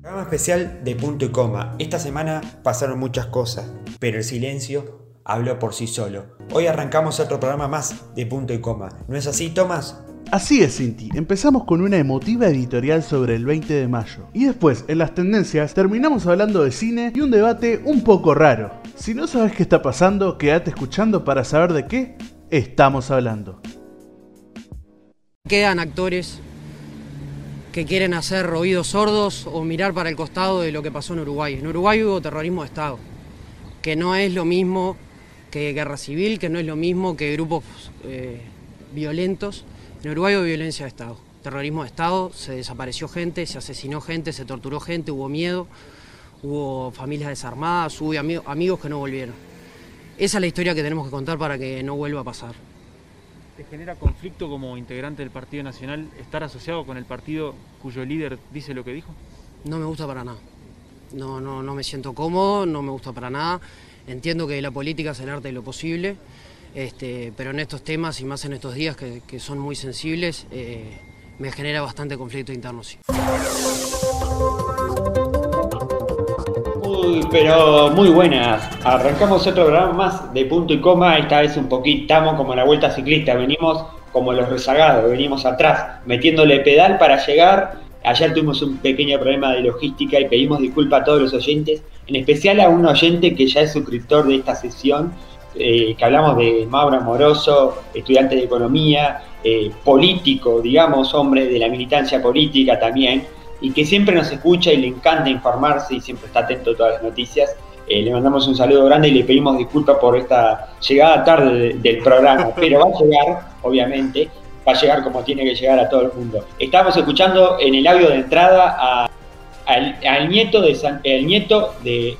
Programa especial de punto y coma. Esta semana pasaron muchas cosas, pero el silencio habló por sí solo. Hoy arrancamos otro programa más de punto y coma. ¿No es así, Tomás? Así es, Cinti. Empezamos con una emotiva editorial sobre el 20 de mayo. Y después, en las tendencias, terminamos hablando de cine y un debate un poco raro. Si no sabes qué está pasando, quédate escuchando para saber de qué estamos hablando. Quedan actores que quieren hacer oídos sordos o mirar para el costado de lo que pasó en Uruguay. En Uruguay hubo terrorismo de Estado, que no es lo mismo que guerra civil, que no es lo mismo que grupos eh, violentos. En Uruguay hubo violencia de Estado, terrorismo de Estado, se desapareció gente, se asesinó gente, se torturó gente, hubo miedo, hubo familias desarmadas, hubo amigos que no volvieron. Esa es la historia que tenemos que contar para que no vuelva a pasar. ¿Te genera conflicto como integrante del Partido Nacional estar asociado con el partido cuyo líder dice lo que dijo? No me gusta para nada. No, no, no me siento cómodo, no me gusta para nada. Entiendo que la política es el arte de lo posible, este, pero en estos temas y más en estos días que, son muy sensibles, eh, me genera bastante conflicto interno. Sí. Pero muy buenas. Arrancamos otro programa más de punto y coma. Esta vez un poquito, estamos como la vuelta ciclista. Venimos como los rezagados, venimos atrás, metiéndole pedal para llegar. Ayer tuvimos un pequeño problema de logística y pedimos disculpas a todos los oyentes, en especial a un oyente que ya es suscriptor de esta sesión, eh, que hablamos de Mauro Amoroso, estudiante de economía, eh, político, digamos, hombre de la militancia política también y que siempre nos escucha y le encanta informarse y siempre está atento a todas las noticias. Eh, le mandamos un saludo grande y le pedimos disculpas por esta llegada tarde del programa, pero va a llegar, obviamente, va a llegar como tiene que llegar a todo el mundo. Estamos escuchando en el audio de entrada al, nieto de el nieto de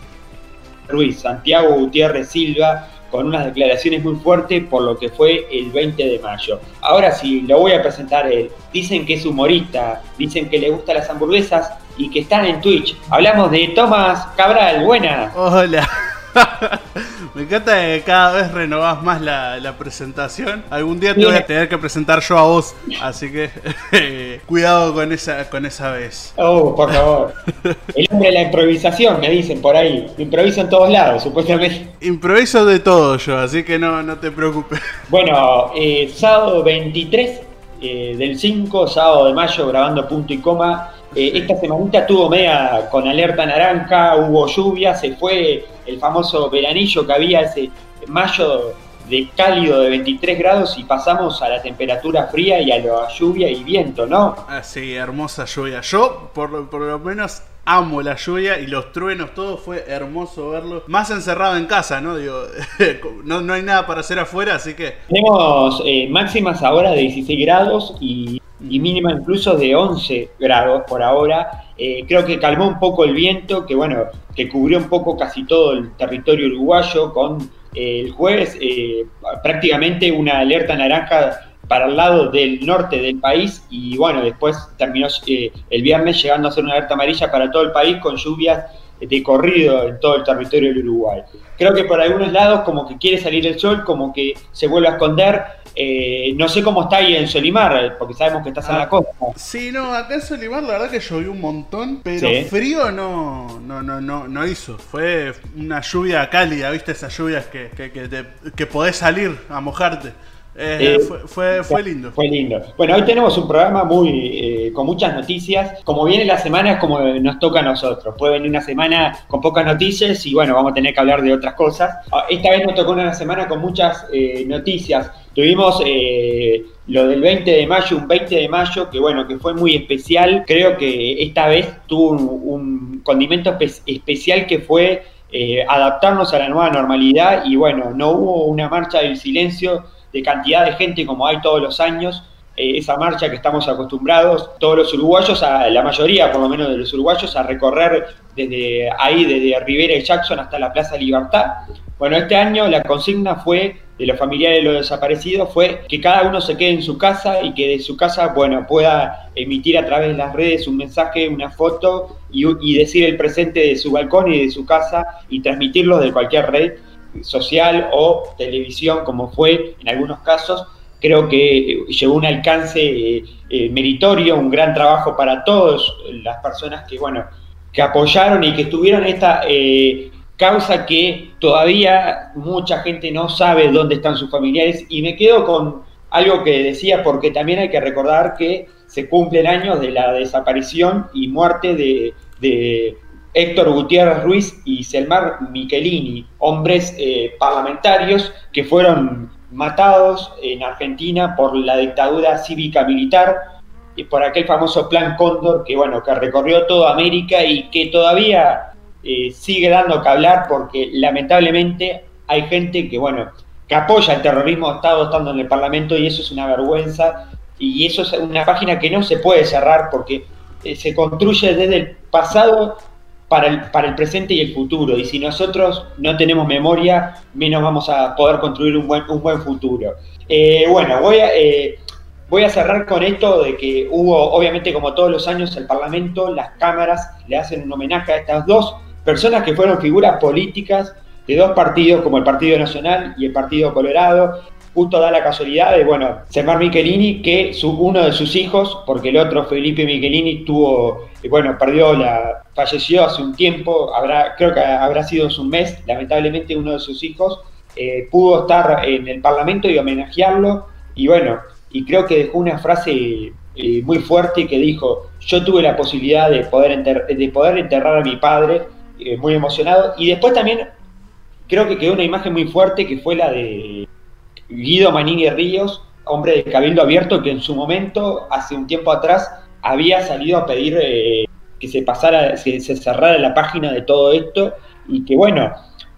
Ruiz, Santiago Gutiérrez Silva, con unas declaraciones muy fuertes por lo que fue el 20 de mayo. Ahora sí, lo voy a presentar él. Dicen que es humorista, dicen que le gustan las hamburguesas y que están en Twitch. Hablamos de Tomás Cabral, buena. Hola. Me encanta que cada vez renovás más la, presentación. Algún día te voy a tener que presentar yo a vos, así que cuidado con esa, con esa vez. Oh, por favor. El hombre de la improvisación, me dicen por ahí. Improviso en todos lados, supuestamente. Improviso de todo yo, así que no, no te preocupes. Bueno, eh, sábado 23 eh, del 5, sábado de mayo, grabando punto y coma eh, esta semanita tuvo media con alerta naranja, hubo lluvia, se fue el famoso veranillo que había ese mayo de cálido de 23 grados y pasamos a la temperatura fría y a la lluvia y viento, ¿no? Ah, sí, hermosa lluvia. Yo, por, por lo menos, amo la lluvia y los truenos, todo fue hermoso verlo. Más encerrado en casa, ¿no? Digo, no, no hay nada para hacer afuera, así que... Tenemos eh, máximas ahora de 16 grados y y mínima incluso de 11 grados por ahora. Eh, creo que calmó un poco el viento, que bueno, que cubrió un poco casi todo el territorio uruguayo con eh, el jueves eh, prácticamente una alerta naranja para el lado del norte del país y bueno, después terminó el viernes llegando a ser una alerta amarilla para todo el país con lluvias de corrido en todo el territorio del Uruguay. Creo que por algunos lados como que quiere salir el sol, como que se vuelve a esconder, eh, no sé cómo está ahí en Solimar, porque sabemos que estás en la costa. Sí, no, acá en Solimar la verdad que llovió un montón, pero frío no, no, no, no, no hizo. Fue una lluvia cálida, ¿viste? Esas lluvias que, que, que, que podés salir a mojarte. Eh, fue, fue, lindo. Fue lindo. Bueno, hoy tenemos un programa muy eh, con muchas noticias. Como viene la semana es como nos toca a nosotros. Puede venir una semana con pocas noticias y bueno, vamos a tener que hablar de otras cosas. Ah, esta vez nos tocó una semana con muchas eh, noticias. Tuvimos lo del 20 de mayo, un 20 de mayo que bueno, que fue muy especial. Creo que esta vez tuvo un, condimento especial que fue adaptarnos a la nueva normalidad y bueno, no hubo una marcha del silencio de cantidad de gente como hay todos los años, eh, esa marcha que estamos acostumbrados, todos los uruguayos, a, la mayoría por lo menos de los uruguayos, a recorrer desde ahí, desde Rivera y Jackson hasta la Plaza Libertad. Bueno, este año la consigna fue de los familiares de los desaparecidos fue que cada uno se quede en su casa y que de su casa, bueno, pueda emitir a través de las redes un mensaje, una foto y, y decir el presente de su balcón y de su casa y transmitirlo de cualquier red social o televisión, como fue en algunos casos, creo que llevó un alcance eh, eh, meritorio, un gran trabajo para todas las personas que, bueno, que apoyaron y que estuvieron esta eh, causa que todavía mucha gente no sabe dónde están sus familiares. Y me quedo con algo que decía, porque también hay que recordar que se cumplen años de la desaparición y muerte de, Héctor Gutiérrez Ruiz y Selmar Michelini, hombres eh, parlamentarios que fueron matados en Argentina por la dictadura cívica militar y por aquel famoso plan Cóndor que bueno que recorrió toda América y que todavía eh, sigue dando que hablar porque lamentablemente hay gente que bueno que apoya el terrorismo Estado estando en el Parlamento y eso es una vergüenza y eso es una página que no se puede cerrar porque eh, se construye desde el pasado para el, para el presente y el futuro. Y si nosotros no tenemos memoria, menos vamos a poder construir un buen, un buen futuro. Eh, bueno, voy a, voy a cerrar con esto de que hubo, obviamente como todos los años, el Parlamento, las cámaras le hacen un homenaje a estas dos personas que fueron figuras políticas de dos partidos, como el Partido Nacional y el Partido Colorado, justo da la casualidad de, bueno, Semar Michelini, que su, uno de sus hijos, porque el otro, Felipe Michelini, tuvo, eh, bueno, perdió la, falleció hace un tiempo, habrá, creo que habrá sido un mes, lamentablemente uno de sus hijos eh, pudo estar en el Parlamento y homenajearlo, y bueno, y creo que dejó una frase eh, muy fuerte que dijo, yo tuve la posibilidad de poder, de poder enterrar a mi padre, muy emocionado, y después también creo que quedó una imagen muy fuerte que fue la de Guido Manini Ríos, hombre de Cabildo Abierto, que en su momento, hace un tiempo atrás, había salido a pedir eh, que se pasara, se cerrara la página de todo esto y que bueno,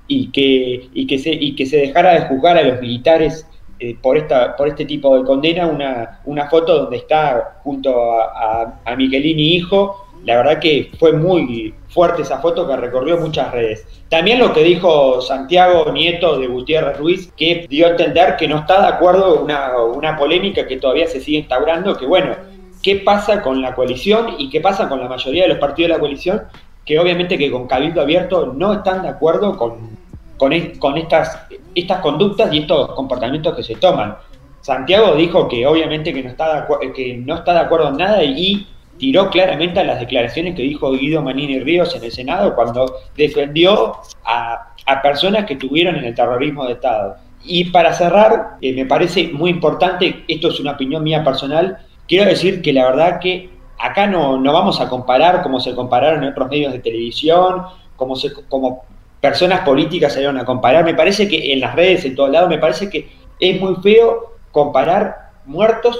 y que, y que, se, y que se dejara de juzgar a los militares eh, por, esta, por este tipo de condena, una, una foto donde está junto a, a, a hijo, la verdad que fue muy fuerte esa foto que recorrió muchas redes. También lo que dijo Santiago Nieto de Gutiérrez Ruiz, que dio a entender que no está de acuerdo, una, una polémica que todavía se sigue instaurando, que bueno, ¿qué pasa con la coalición y qué pasa con la mayoría de los partidos de la coalición? Que obviamente que con Cabildo Abierto no están de acuerdo con, con, con estas, estas conductas y estos comportamientos que se toman. Santiago dijo que obviamente que no está de, que no está de acuerdo en nada y tiró claramente a las declaraciones que dijo Guido Manini Ríos en el Senado cuando defendió a, personas que estuvieron en el terrorismo de Estado. Y para cerrar, eh, me parece muy importante, esto es una opinión mía personal, quiero decir que la verdad que acá no, no vamos a comparar como se compararon en otros medios de televisión, como, se, como personas políticas salieron a comparar. Me parece que en las redes, en todos lados, me parece que es muy feo comparar muertos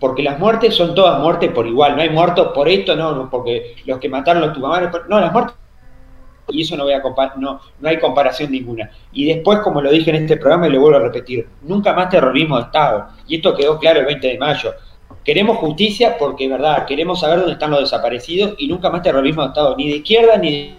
porque las muertes son todas muertes por igual, no hay muertos por esto, no, porque los que mataron los tupamares, no, las muertes y eso no voy a no, no hay comparación ninguna. Y después, como lo dije en este programa y lo vuelvo a repetir, nunca más terrorismo de Estado. Y esto quedó claro el 20 de mayo. Queremos justicia porque, verdad, queremos saber dónde están los desaparecidos y nunca más terrorismo de Estado, ni de izquierda ni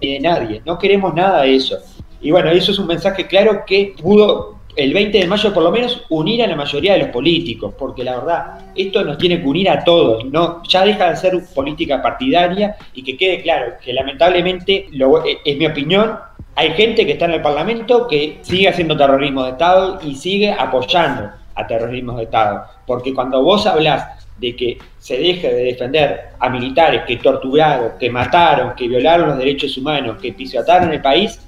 ni de nadie. No queremos nada de eso. Y bueno, eso es un mensaje claro que pudo el 20 de mayo por lo menos unir a la mayoría de los políticos, porque la verdad, esto nos tiene que unir a todos, no ya deja de ser política partidaria y que quede claro que lamentablemente, lo, eh, es mi opinión, hay gente que está en el Parlamento que sigue haciendo terrorismo de Estado y sigue apoyando a terrorismo de Estado, porque cuando vos hablas de que se deje de defender a militares que torturaron, que mataron, que violaron los derechos humanos, que pisotearon el país,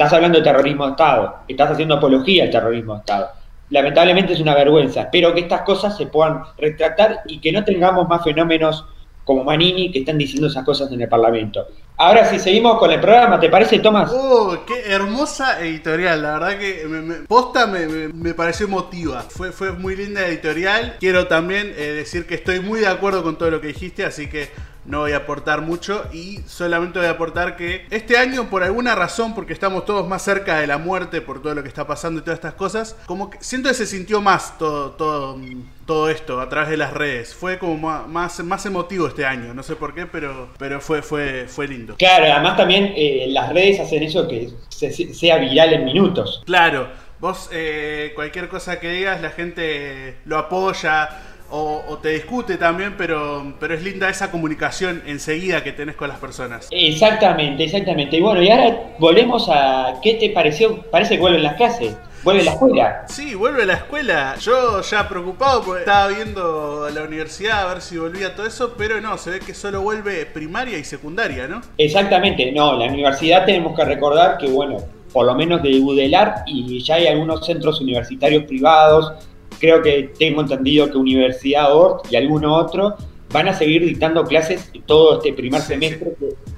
Estás hablando de terrorismo de Estado, estás haciendo apología al terrorismo de Estado. Lamentablemente es una vergüenza. Espero que estas cosas se puedan retractar y que no tengamos más fenómenos como Manini que están diciendo esas cosas en el Parlamento. Ahora si seguimos con el programa, ¿te parece, Tomás? ¡Oh, qué hermosa editorial! La verdad que me, posta me, me, pareció emotiva. Fue, fue muy linda editorial. Quiero también eh, decir que estoy muy de acuerdo con todo lo que dijiste, así que no voy a aportar mucho y solamente voy a aportar que este año por alguna razón, porque estamos todos más cerca de la muerte por todo lo que está pasando y todas estas cosas, como que siento que se sintió más todo, todo, todo esto a través de las redes. Fue como más, más emotivo este año, no sé por qué, pero, pero fue, fue, fue lindo. Claro, además también eh, las redes hacen eso que sea viral en minutos. Claro, vos eh, cualquier cosa que digas, la gente lo apoya o, te discute también, pero, pero es linda esa comunicación enseguida que tenés con las personas. Exactamente, exactamente. Y bueno, y ahora volvemos a qué te pareció, parece que vuelven las clases. Vuelve la escuela. Sí, vuelve la escuela. Yo ya preocupado porque estaba viendo la universidad a ver si volvía todo eso, pero no, se ve que solo vuelve primaria y secundaria, ¿no? Exactamente, no, la universidad tenemos que recordar que, bueno, por lo menos de UDELAR y ya hay algunos centros universitarios privados, creo que tengo entendido que Universidad Ort y alguno otro van a seguir dictando clases todo este primer semestre,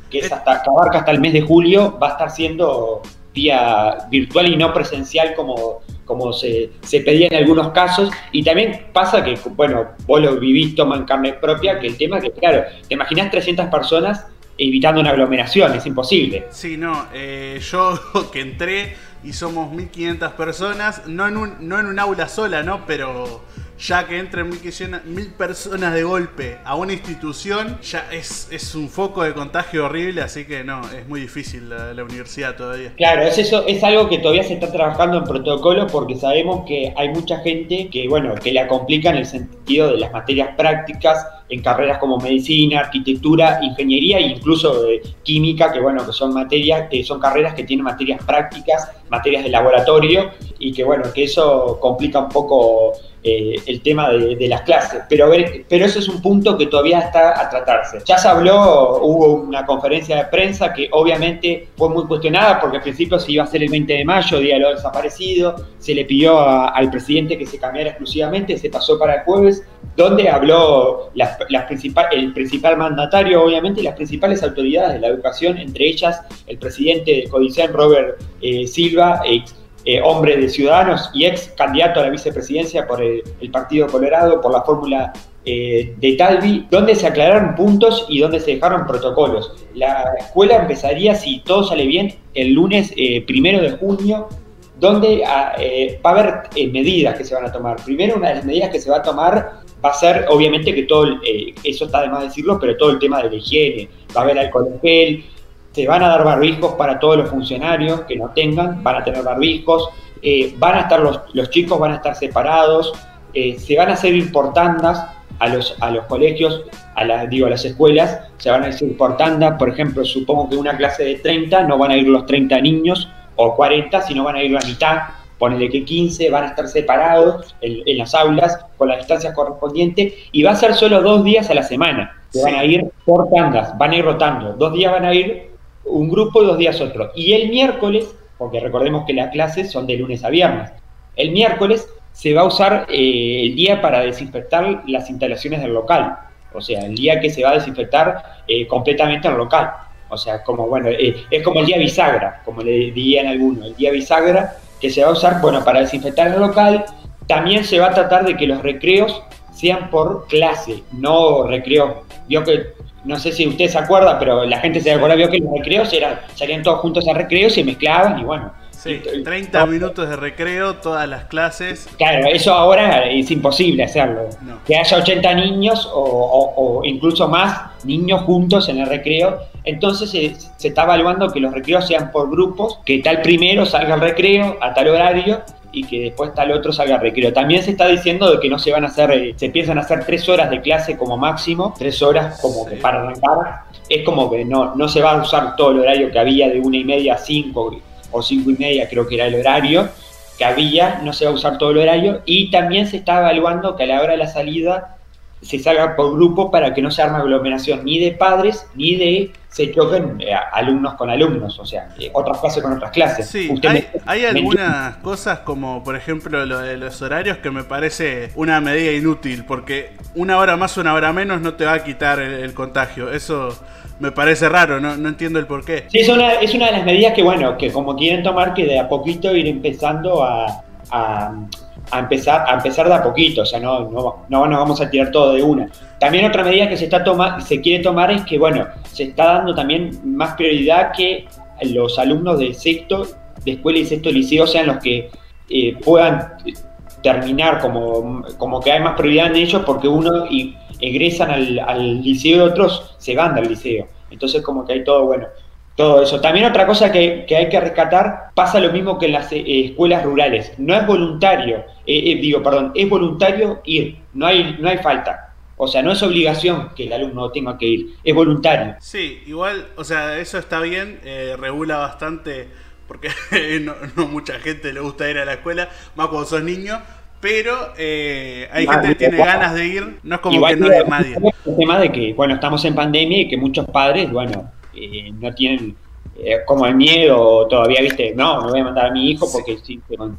Que, es hasta, que abarca hasta el mes de julio, va a estar siendo vía virtual y no presencial como, como se, se, pedía en algunos casos. Y también pasa que, bueno, vos lo vivís, toma en carne propia, que el tema que, claro, te imaginas 300 personas evitando una aglomeración, es imposible. Sí, no, eh, yo que entré y somos 1500 personas, no en un, no en un aula sola, ¿no? Pero ya que entren mil, personas de golpe a una institución, ya es, es un foco de contagio horrible, así que no, es muy difícil la, universidad todavía. Claro, es eso, es algo que todavía se está trabajando en protocolo porque sabemos que hay mucha gente que, bueno, que la complica en el sentido de las materias prácticas en carreras como medicina, arquitectura, ingeniería e incluso química, que bueno, que son materias, que son carreras que tienen materias prácticas, materias de laboratorio, y que bueno, que eso complica un poco eh, el tema de, las clases. Pero, pero eso es un punto que todavía está a tratarse. Ya se habló, hubo una conferencia de prensa que obviamente fue muy cuestionada porque al principio se iba a hacer el 20 de mayo, Día de los Desaparecidos, se le pidió al presidente que se cambiara exclusivamente, se pasó para el jueves, donde habló las, el principal mandatario, obviamente, y las principales autoridades de la educación, entre ellas el presidente de Codicen, Robert eh, Silva, ex eh, hombre de Ciudadanos y ex candidato a la vicepresidencia por el, Partido Colorado, por la fórmula eh, de Talvi, donde se aclararon puntos y donde se dejaron protocolos. La escuela empezaría, si todo sale bien, el lunes eh, primero de junio, donde ah, va a haber medidas que se van a tomar. Primero, una de las medidas que se va a tomar va a ser, obviamente, que todo, eso está de más decirlo, pero todo el tema de la higiene. Va a haber alcohol en se van a dar barbijos para todos los funcionarios que no tengan, van a tener barbijos, eh, van a estar los, los, chicos van a estar separados, eh, se van a hacer importandas a los, a los colegios, a las, digo, a las escuelas, se van a hacer por por ejemplo, supongo que una clase de 30 no van a ir los 30 niños o 40, sino van a ir la mitad, ponele que 15 van a estar separados en, en las aulas con las distancias correspondientes y va a ser solo dos días a la semana, se van a ir por tandas, van a ir rotando, dos días van a ir un grupo y dos días otro. Y el miércoles, porque recordemos que las clases son de lunes a viernes, el miércoles se va a usar eh, el día para desinfectar las instalaciones del local. O sea, el día que se va a desinfectar eh, completamente el local. O sea, como bueno, eh, es como el día bisagra, como le dirían algunos, el día bisagra que se va a usar, bueno, para desinfectar el local. También se va a tratar de que los recreos sean por clase, no recreos. Vio que no sé si usted se acuerda, pero la gente se acuerda, vio que los recreos eran, salían todos juntos a recreos, se mezclaban y bueno. Sí, 30 minutos de recreo, todas las clases. Claro, eso ahora es imposible hacerlo. Que haya 80 niños o, incluso más niños juntos en el recreo. Entonces se, se está evaluando que los recreos sean por grupos, que tal primero salga al recreo a tal horario y que después tal otro salga recreo. También se está diciendo de que no se van a hacer, eh, se piensan hacer tres horas de clase como máximo, tres horas como que para arrancar. Es como que no, no se va a usar todo el horario que había de una y media a cinco o cinco y media, creo que era el horario que había, no se va a usar todo el horario. Y también se está evaluando que a la hora de la salida se salga por grupo para que no se arme aglomeración ni de padres ni de se choquen eh, alumnos con alumnos, o sea, eh, otras clases con otras clases. Sí, hay, algunas cosas como por ejemplo lo de los horarios que me parece una medida inútil, porque una hora más, una hora menos no te va a quitar el, contagio. Eso me parece raro, no, no entiendo el por qué. Sí, es una, es una de las medidas que, bueno, que como quieren tomar, que de a poquito ir empezando a a empezar, a empezar de a poquito, o sea, no, no, no nos vamos a tirar todo de una. También otra medida que se, está toma, se quiere tomar es que, bueno, se está dando también más prioridad que los alumnos de sexto, de escuela y sexto liceo sean los que eh, puedan terminar, como, como que hay más prioridad en ellos porque uno egresan al, al liceo y otros se van del liceo. Entonces como que hay todo, bueno, todo eso. También otra cosa que, hay que rescatar, pasa lo mismo que en las eh, escuelas rurales. No es voluntario, eh, eh, digo, perdón, es voluntario ir, no hay, no hay falta. O sea, no es obligación que el alumno tenga que ir, es voluntario. Sí, igual, o sea, eso está bien, regula bastante porque no, mucha gente le gusta ir a la escuela, más cuando sos niño. Pero eh, hay gente que tiene ganas de ir, no es como que no haya nadie. El tema de que, bueno, estamos en pandemia y que muchos padres, bueno, eh, no tienen eh, como el miedo todavía, viste, no, no voy a mandar a mi hijo porque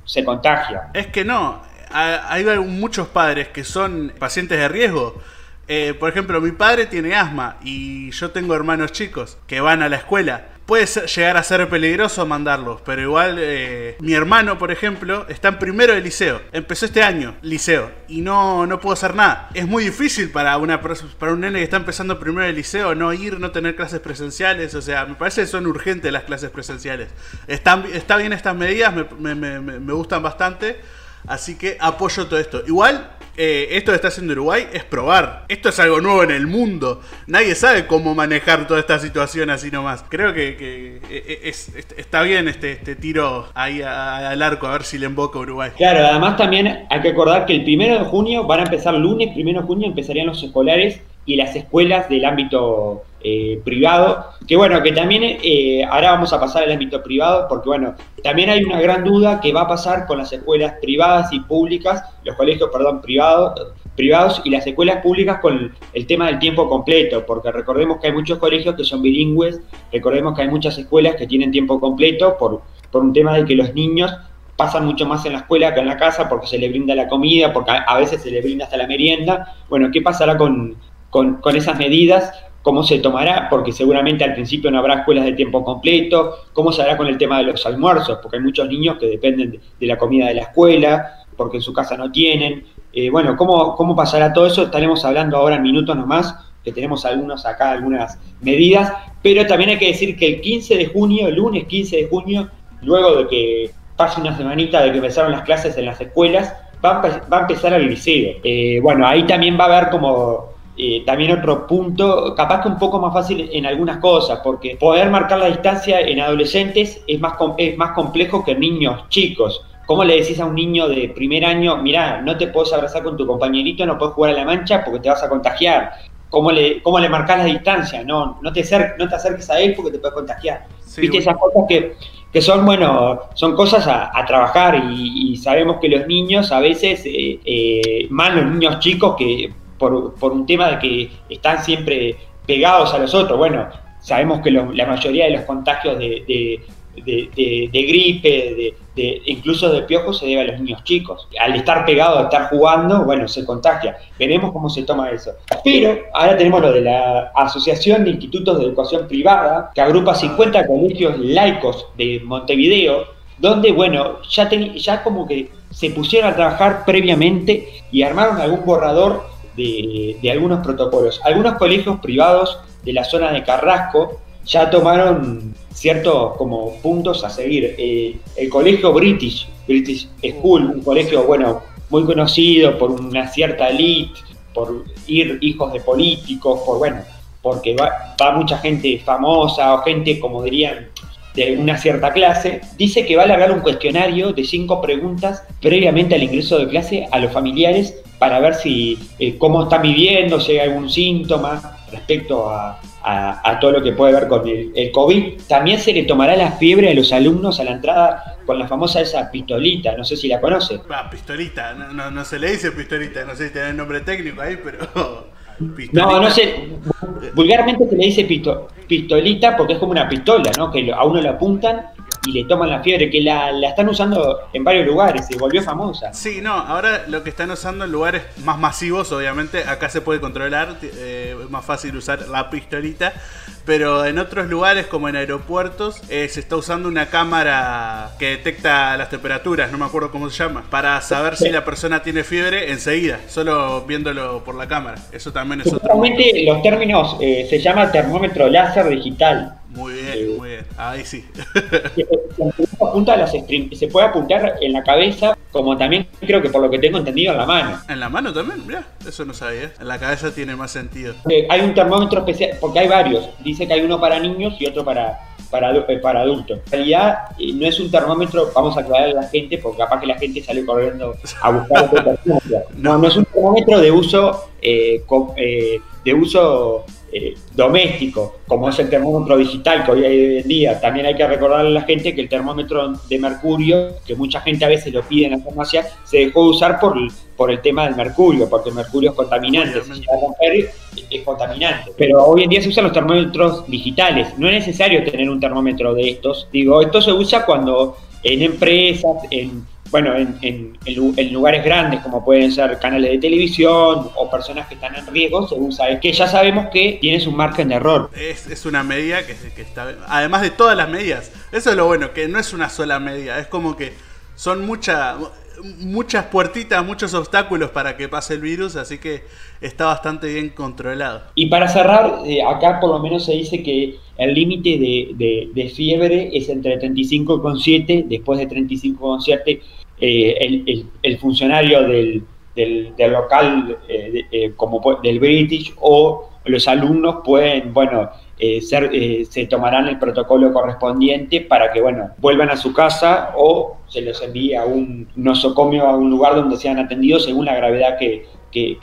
se contagia. Es que no, hay muchos padres que son pacientes de riesgo. Eh, por ejemplo, mi padre tiene asma y yo tengo hermanos chicos que van a la escuela. Puede llegar a ser peligroso mandarlos, pero igual eh, mi hermano, por ejemplo, está en primero de liceo. Empezó este año, liceo, y no, no puedo hacer nada. Es muy difícil para, una, para un nene que está empezando primero de liceo no ir, no tener clases presenciales. O sea, me parece que son urgentes las clases presenciales. Están, está bien estas medidas, me, gustan bastante. Así que apoyo todo esto. Igual, eh, esto que está haciendo Uruguay es probar. Esto es algo nuevo en el mundo. Nadie sabe cómo manejar toda esta situación así nomás. Creo que, eh, eh, está bien este, este tiro ahí al arco, a ver si le emboca Uruguay. Claro, además también hay que acordar que el primero de junio van a empezar lunes, primero de junio empezarían los escolares y las escuelas del ámbito eh, privado, que bueno, que también eh, ahora vamos a pasar al ámbito privado, porque bueno, también hay una gran duda que va a pasar con las escuelas privadas y públicas, los colegios, perdón, privados, privados y las escuelas públicas con el tema del tiempo completo, porque recordemos que hay muchos colegios que son bilingües, recordemos que hay muchas escuelas que tienen tiempo completo por, por un tema de que los niños pasan mucho más en la escuela que en la casa porque se le brinda la comida, porque a, veces se le brinda hasta la merienda. Bueno, ¿qué pasará con, con, con esas medidas? Cómo se tomará, porque seguramente al principio no habrá escuelas de tiempo completo, cómo se hará con el tema de los almuerzos, porque hay muchos niños que dependen de, la comida de la escuela, porque en su casa no tienen. Eh, bueno, ¿cómo, ¿cómo pasará todo eso? Estaremos hablando ahora en minutos nomás, que tenemos algunos acá, algunas medidas, pero también hay que decir que el 15 de junio, el lunes 15 de junio, luego de que pase una semanita de que empezaron las clases en las escuelas, va a, empezar el liceo. Eh, bueno, ahí también va a haber como eh, también otro punto, capaz que un poco más fácil en algunas cosas, porque poder marcar la distancia en adolescentes es más, es más complejo que en niños chicos. ¿Cómo le decís a un niño de primer año, mira, no te puedes abrazar con tu compañerito, no puedes jugar a la mancha porque te vas a contagiar? ¿Cómo le, cómo le marcás la distancia? No, no, te, acerques, no te acerques a él porque te puedes contagiar. ¿Viste esas cosas que, que, son, bueno, son cosas a, trabajar y, sabemos que los niños a veces, eh, eh, más los niños chicos que por, un tema de que están siempre pegados a los otros. Bueno, sabemos que la mayoría de los contagios de, gripe, de, incluso de piojos, se debe a los niños chicos. Al estar pegados, a estar jugando, bueno, se contagia. Veremos cómo se toma eso. Pero ahora tenemos lo de la Asociación de Institutos de Educación Privada, que agrupa 50 colegios laicos de Montevideo, donde, bueno, ya, ya como que se pusieron a trabajar previamente y armaron algún borrador de, algunos protocolos. Algunos colegios privados de la zona de Carrasco ya tomaron ciertos como puntos a seguir. Eh, el colegio British, British School, un colegio bueno muy conocido por una cierta elite, por ir hijos de políticos, por bueno, porque va, va mucha gente famosa o gente como dirían de una cierta clase, dice que va a alargar un cuestionario de cinco preguntas previamente al ingreso de clase a los familiares para ver si eh, cómo están viviendo, si hay algún síntoma respecto a, todo lo que puede ver con el, COVID. También se le tomará la fiebre a los alumnos a la entrada con la famosa esa pistolita, no sé si la conoce. Pistolita, no, no, se le dice pistolita, no sé si tiene el nombre técnico ahí, pero... No, no sé. Vulgarmente se le dice pistolita porque es como una pistola, ¿no? Que a uno le apuntan y le toman la fiebre, que la, están usando en varios lugares, se volvió famosa. Sí, no, ahora lo que están usando en lugares más masivos, obviamente, acá se puede controlar, eh, es más fácil usar la pistolita, pero en otros lugares como en aeropuertos eh, se está usando una cámara que detecta las temperaturas, no me acuerdo cómo se llama, para saber si la persona tiene fiebre enseguida, solo viéndolo por la cámara. Eso también es otro. los términos eh, se llama termómetro láser digital. Muy bien, muy bien. Ahí sí. se puede apuntar en la cabeza, como también creo que por lo que tengo entendido en la mano. ¿En la mano también? Mira, eso no sabía. En la cabeza tiene más sentido. Eh, hay un termómetro especial, porque hay varios. Dice que hay uno para niños y otro para, para, eh, para adultos. En realidad eh, no es un termómetro, vamos a aclarar a la gente, porque capaz que la gente sale corriendo a buscar otro termómetro. No, no es un termómetro de uso, de uso eh, doméstico, como es el termómetro digital que hoy en día, también hay que recordarle a la gente que el termómetro de mercurio, que mucha gente a veces lo pide en la farmacia, se dejó de usar por, por el tema del mercurio, porque el mercurio es contaminante, romper es contaminante. Pero hoy en día se usan los termómetros digitales, no es necesario tener un termómetro de estos. Digo, esto se usa cuando en empresas, en bueno, en, lugares grandes como pueden ser canales de televisión o personas que están en riesgo, según sabes que ya sabemos que tienes un margen de error. Es, una medida que, que, está, además de todas las medidas, eso es lo bueno, que no es una sola medida, es como que son muchas muchas puertitas, muchos obstáculos para que pase el virus, así que está bastante bien controlado. Y para cerrar, eh, acá por lo menos se dice que el límite de, de, fiebre es entre 35,7, después de 35,7 eh, el, el, funcionario del, del, local eh, eh, como del British o los alumnos pueden, bueno, ser, se tomarán el protocolo correspondiente para que, bueno, vuelvan a su casa o se los envíe a un nosocomio, a un lugar donde sean atendidos según la gravedad que, que,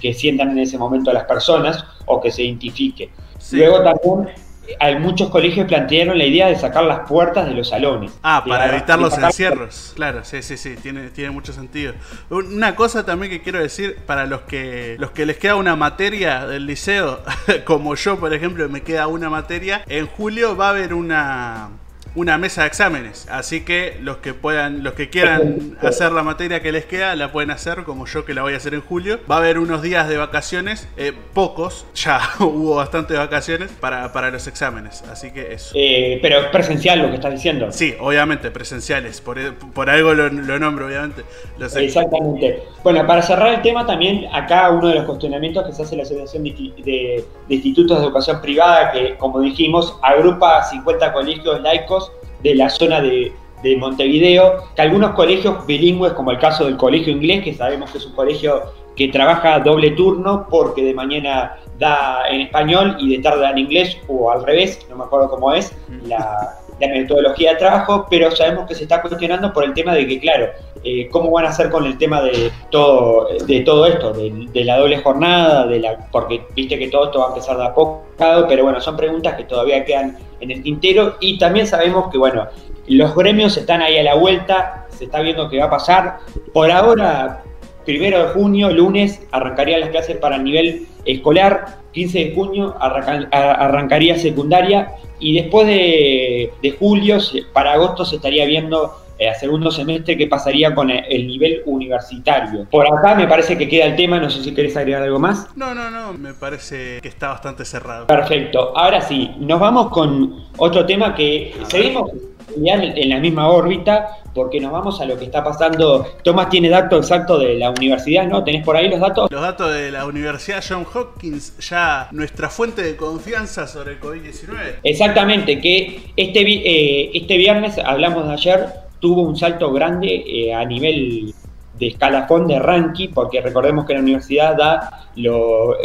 que, sientan en ese momento las personas o que se identifique. Luego también hay muchos colegios plantearon la idea de sacar las puertas de los salones. Ah, para evitar los encierros. Claro, sí, sí, sí, tiene, tiene mucho sentido. Una cosa también que quiero decir para los que los que les queda una materia del liceo, como yo, por ejemplo, me queda una materia, en julio va a haber una una mesa de exámenes. Así que los que puedan, los que quieran hacer la materia que les queda, la pueden hacer, como yo que la voy a hacer en julio. Va a haber unos días de vacaciones, eh, pocos, ya hubo bastantes vacaciones para, para, los exámenes. Así que eso. Eh, pero es presencial lo que estás diciendo. Sí, obviamente, presenciales. Por, por algo lo, nombro, obviamente. Exactamente. Bueno, para cerrar el tema, también acá uno de los cuestionamientos que se hace la Asociación de, de Institutos de Educación Privada, que como dijimos, agrupa 50 colegios laicos de la zona de, Montevideo, que algunos colegios bilingües, como el caso del colegio inglés, que sabemos que es un colegio que trabaja doble turno porque de mañana da en español y de tarde da en inglés o al revés, no me acuerdo cómo es la, metodología de trabajo, pero sabemos que se está cuestionando por el tema de que, claro, eh, cómo van a hacer con el tema de todo, de todo esto, de, la doble jornada, de la, porque viste que todo esto va a empezar de a poco, pero bueno, son preguntas que todavía quedan en el tintero y también sabemos que, bueno, los gremios están ahí a la vuelta, se está viendo qué va a pasar. Por ahora, primero de junio, lunes, arrancarían las clases para el nivel escolar, 15 de junio arrancaría secundaria y después de, de julio, para agosto se estaría viendo a segundo semestre qué pasaría con el nivel universitario. Por acá me parece que queda el tema, no sé si querés agregar algo más. No, no, no, me parece que está bastante cerrado. Perfecto, ahora sí, nos vamos con otro tema que seguimos en la misma órbita porque nos vamos a lo que está pasando. Tomás tiene datos exactos de la universidad, ¿no? ¿Tenés por ahí los datos? Los datos de la Universidad John Hopkins, ya nuestra fuente de confianza sobre el COVID-19. Exactamente, que este, eh, este viernes, hablamos de ayer, tuvo un salto grande eh, a nivel de escalafón de ranking, porque recordemos que la universidad da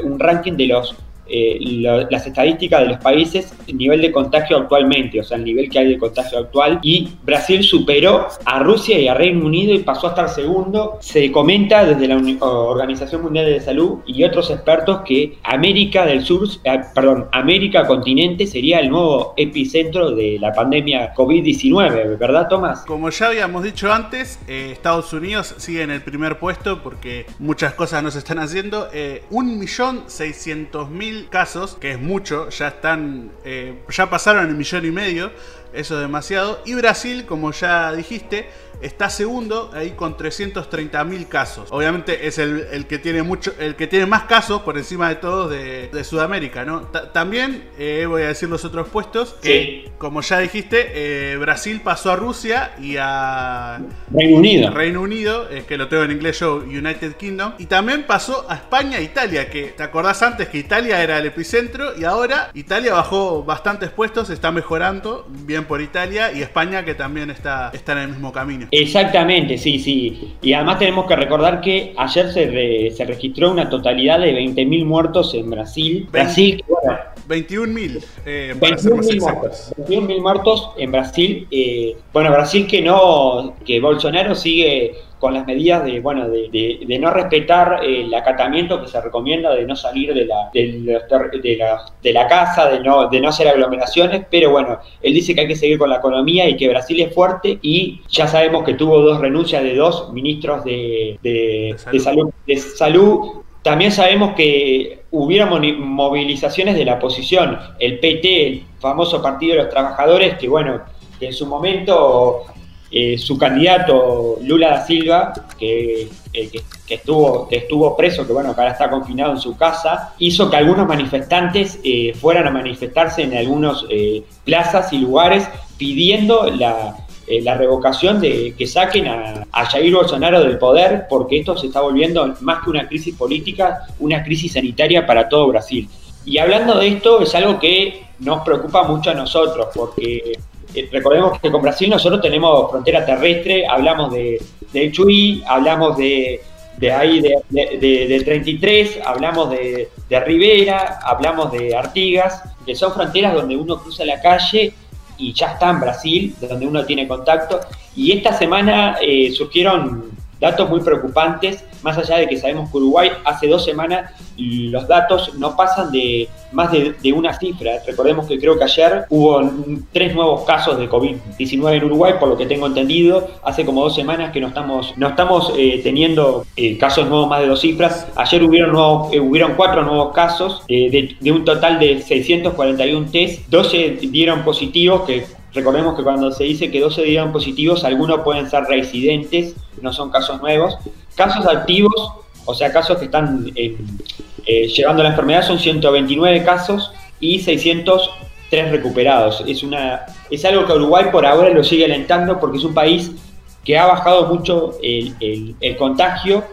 un ranking de los eh, las estadísticas de los países, el nivel de contagio actualmente, o sea, el nivel que hay de contagio actual. Y Brasil superó a Rusia y a Reino Unido y pasó a estar segundo. Se comenta desde la Organización Mundial de Salud y otros expertos que América del Sur, eh, perdón, América continente sería el nuevo epicentro de la pandemia COVID-19, ¿verdad, Tomás? Como ya habíamos dicho antes, eh, Estados Unidos sigue en el primer puesto porque muchas cosas no se están haciendo. 1.600.000 casos, que es mucho, ya están, eh, ya pasaron el millón y medio, eso es demasiado. Y Brasil, como ya dijiste, está segundo ahí con 330 mil casos. Obviamente es el, que tiene mucho, el que tiene más casos por encima de todos de, Sudamérica, ¿no? también eh, voy a decir los otros puestos que, como ya dijiste, eh, Brasil pasó a Rusia y a Reino Unido. Reino Unido, es que lo tengo en inglés yo, United Kingdom. Y también pasó a España e Italia, que te acordás antes que Italia era el epicentro y ahora Italia bajó bastantes puestos, está mejorando, bien por Italia, y España que también está, está en el mismo camino. Exactamente, sí, sí. Y además tenemos que recordar que ayer se, se registró una totalidad de 20.000 muertos en Brasil. Brasil, bueno, 21.000, eh, 21.000 muertos. 21.000 muertos en Brasil. Eh, bueno, Brasil que no, que Bolsonaro sigue con las medidas de, bueno, de, no respetar el acatamiento que se recomienda, de no salir de la, de, la, casa, de no, de no hacer aglomeraciones, pero bueno, él dice que hay que seguir con la economía y que Brasil es fuerte y ya sabemos que tuvo dos renuncias de dos ministros de, salud. de salud. También sabemos que hubieron movilizaciones de la oposición, el PT, el famoso Partido de los Trabajadores, que bueno, que en su momento eh, su candidato Lula da Silva, eh, que, que, estuvo, estuvo preso, que bueno, que ahora está confinado en su casa, hizo que algunos manifestantes eh, fueran a manifestarse en algunos plazas y lugares pidiendo la, revocación de que saquen a, a, Jair Bolsonaro del poder, porque esto se está volviendo más que una crisis política, una crisis sanitaria para todo Brasil. Y hablando de esto, es algo que nos preocupa mucho a nosotros, porque eh, recordemos que con Brasil nosotros tenemos frontera terrestre, hablamos de, de Chuy, hablamos de, de ahí de, de, 33, hablamos de, de Rivera, hablamos de Artigas, que son fronteras donde uno cruza la calle y ya está en Brasil, donde uno tiene contacto. Y esta semana eh, surgieron datos muy preocupantes, más allá de que sabemos que Uruguay hace dos semanas los datos no pasan de más de, una cifra. Recordemos que creo que ayer hubo tres nuevos casos de COVID-19 en Uruguay, por lo que tengo entendido. Hace como dos semanas que no estamos, no estamos eh, teniendo eh, casos nuevos más de dos cifras. Ayer hubieron, nuevos, eh, hubieron cuatro nuevos casos de, de, un total de 641 test. 12 dieron positivos, que recordemos que cuando se dice que 12 dieron positivos, algunos pueden ser residentes, no son casos nuevos. Casos activos, o sea, casos que están eh, llevando la enfermedad son 129 casos y 603 recuperados. Es, una, es algo que Uruguay por ahora lo sigue alentando porque es un país que ha bajado mucho el, contagio,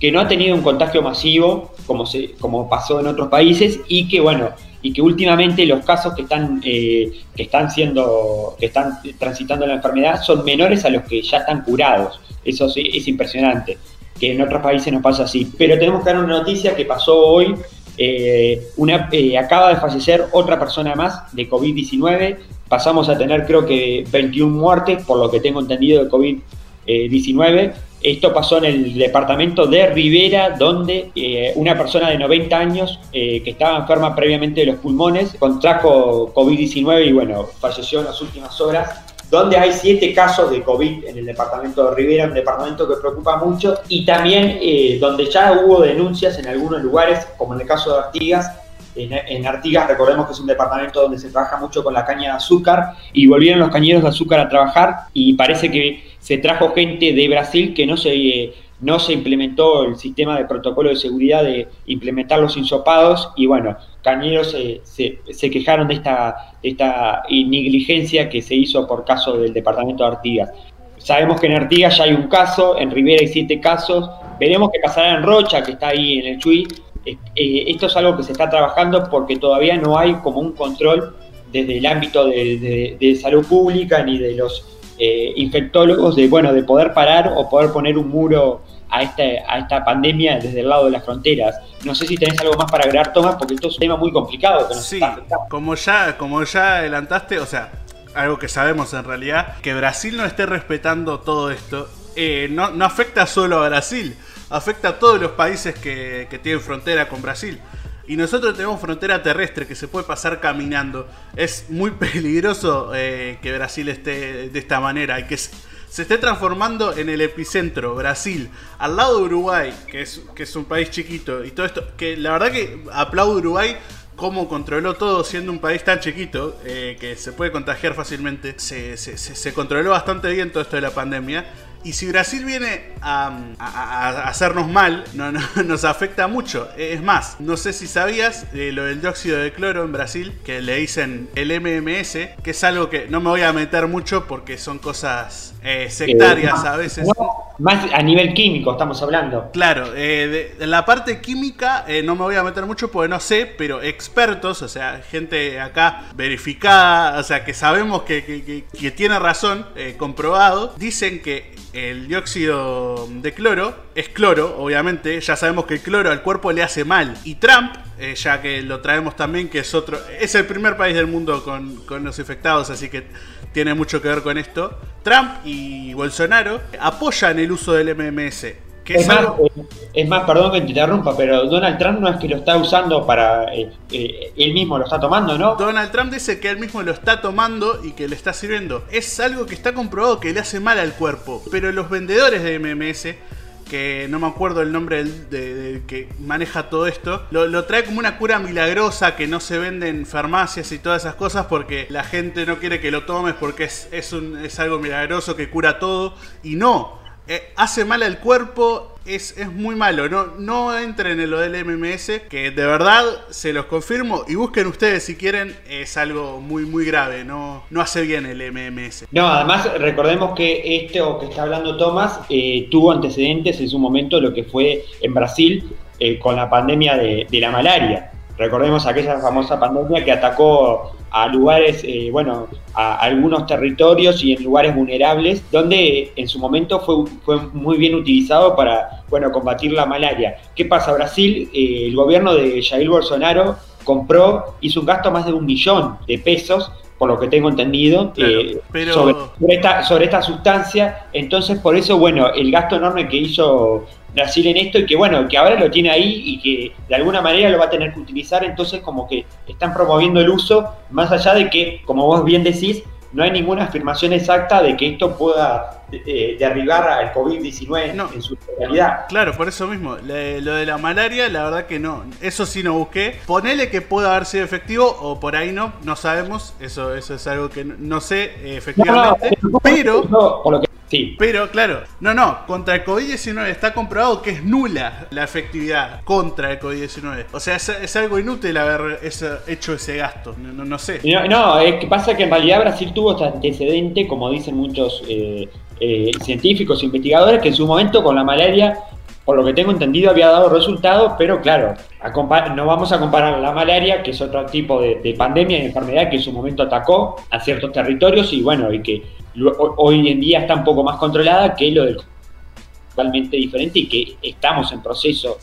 que no ha tenido un contagio masivo como, se, como pasó en otros países y que, bueno, y que últimamente los casos que están, eh, que están siendo, que están transitando la enfermedad son menores a los que ya están curados. Eso sí, es impresionante que en otros países no pasa así. Pero tenemos que dar una noticia que pasó hoy. Eh, una, eh, acaba de fallecer otra persona más de COVID-19. Pasamos a tener creo que 21 muertes, por lo que tengo entendido de COVID-19. Esto pasó en el departamento de Rivera, donde eh, una persona de 90 años que estaba enferma previamente de los pulmones contrajo COVID-19 y bueno, falleció en las últimas horas donde hay siete casos de COVID en el departamento de Rivera, un departamento que preocupa mucho, y también eh, donde ya hubo denuncias en algunos lugares, como en el caso de Artigas. En, Artigas recordemos que es un departamento donde se trabaja mucho con la caña de azúcar y volvieron los cañeros de azúcar a trabajar y parece que se trajo gente de Brasil que no se no se implementó el sistema de protocolo de seguridad de implementar los insopados y bueno, Cañeros se, se, quejaron de esta, esta negligencia que se hizo por caso del departamento de Artigas. Sabemos que en Artigas ya hay un caso, en Rivera hay siete casos, veremos qué pasará en Rocha, que está ahí en el Chuy. Eh, esto es algo que se está trabajando porque todavía no hay como un control desde el ámbito de, salud pública ni de los eh, infectólogos de bueno de poder parar o poder poner un muro a, este, a esta pandemia desde el lado de las fronteras. No sé si tenés algo más para agregar, Tomás, porque esto es un tema muy complicado. Que sí, como ya, como ya adelantaste, o sea, algo que sabemos en realidad, que Brasil no esté respetando todo esto, eh, no, no, afecta solo a Brasil, afecta a todos los países que, que, tienen frontera con Brasil. Y nosotros tenemos frontera terrestre que se puede pasar caminando. Es muy peligroso eh, que Brasil esté de esta manera y que se esté transformando en el epicentro, Brasil, al lado de Uruguay, que es, que es un país chiquito, y todo esto, que la verdad que aplaudo a Uruguay cómo controló todo siendo un país tan chiquito, eh, que se puede contagiar fácilmente, se, se, se controló bastante bien todo esto de la pandemia. Y si Brasil viene a, hacernos mal, no, nos afecta mucho. Es más, no sé si sabías eh, lo del dióxido de cloro en Brasil, que le dicen el MMS, que es algo que no me voy a meter mucho porque son cosas eh, sectarias a veces. más a nivel químico estamos hablando. Claro, eh, de, la parte química no me voy a meter mucho porque no sé, pero expertos, o sea, gente acá verificada, o sea, que sabemos que, que tiene razón, comprobado, dicen que el dióxido de cloro es cloro, obviamente. Ya sabemos que el cloro al cuerpo le hace mal. Y Trump, eh, ya que lo traemos también, que es otro. Es el primer país del mundo con, con los infectados, así que tiene mucho que ver con esto. Trump y Bolsonaro apoyan el uso del MMS. Es, más, eh, es, más, perdón que te interrumpa, pero Donald Trump no es que lo está usando para. Eh, eh, él mismo lo está tomando, ¿no? Donald Trump dice que él mismo lo está tomando y que le está sirviendo. Es algo que está comprobado que le hace mal al cuerpo. Pero los vendedores de MMS que no me acuerdo el nombre del, que maneja todo esto, lo, trae como una cura milagrosa que no se vende en farmacias y todas esas cosas porque la gente no quiere que lo tomes porque es, es, un, es algo milagroso que cura todo. Y no, eh, hace mal al cuerpo, es, es, muy malo. No, no entren en lo del MMS, que de verdad se los confirmo. Y busquen ustedes si quieren, es algo muy, muy grave. No, no hace bien el MMS. No, además recordemos que esto que está hablando Tomás eh, tuvo antecedentes en su momento lo que fue en Brasil eh, con la pandemia de, de la malaria. Recordemos aquella famosa pandemia que atacó a lugares, eh, bueno, a algunos territorios y en lugares vulnerables, donde en su momento fue, fue muy bien utilizado para, bueno, combatir la malaria. ¿Qué pasa? Brasil, eh, el gobierno de Jair Bolsonaro compró, hizo un gasto más de un millón de pesos por lo que tengo entendido, eh, sobre, esta, sobre esta sustancia. Entonces, por eso, bueno, el gasto enorme que hizo Brasil en esto y que bueno, que ahora lo tiene ahí y que de alguna manera lo va a tener que utilizar, entonces como que están promoviendo el uso, más allá de que, como vos bien decís, no hay ninguna afirmación exacta de que esto pueda eh, derribar al COVID-19 en su totalidad. Claro, por eso mismo. lo de la malaria, la verdad que no. Eso sí no busqué. Ponele que pueda haber sido efectivo o por ahí no, no sabemos. Eso, eso es algo que no, sé efectivamente. pero... Por lo que pero claro, no, no, contra el COVID-19 está comprobado que es nula la efectividad contra el COVID-19. O sea, es, algo inútil haber hecho ese gasto, no, sé. No, es que pasa que en realidad Brasil tuvo este antecedente, como dicen muchos eh, eh, científicos e investigadores, que en su momento con la malaria por lo que tengo entendido, había dado resultados, pero claro, no vamos a comparar la malaria, que es otro tipo de, de, pandemia y enfermedad que en su momento atacó a ciertos territorios y bueno, y que hoy en día está un poco más controlada que lo del totalmente diferente y que estamos en proceso.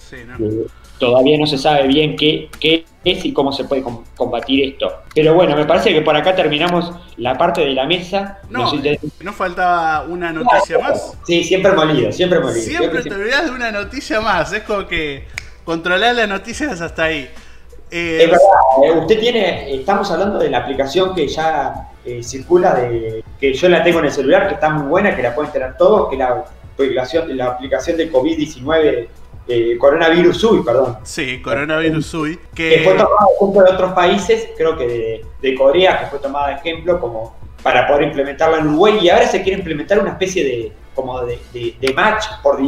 todavía no se sabe bien qué, qué, es y cómo se puede combatir esto. Pero bueno, me parece que por acá terminamos la parte de la mesa. No, no faltaba una noticia más. Sí, siempre molido, siempre molido. Siempre, te olvidas de una noticia más. Es como que controlar las noticias hasta ahí. Eh, es verdad, eh, usted tiene, estamos hablando de la aplicación que ya eh, circula, de que yo la tengo en el celular, que está muy buena, que la pueden tener todos, que la aplicación, la aplicación de COVID-19, coronavirus UI, perdón. Sí, coronavirus UI. Que, fue tomada ejemplo de otros países, creo que de, Corea, que fue tomada de ejemplo como para poder implementarla en Uruguay, y ahora se quiere implementar una especie de como de, match, por,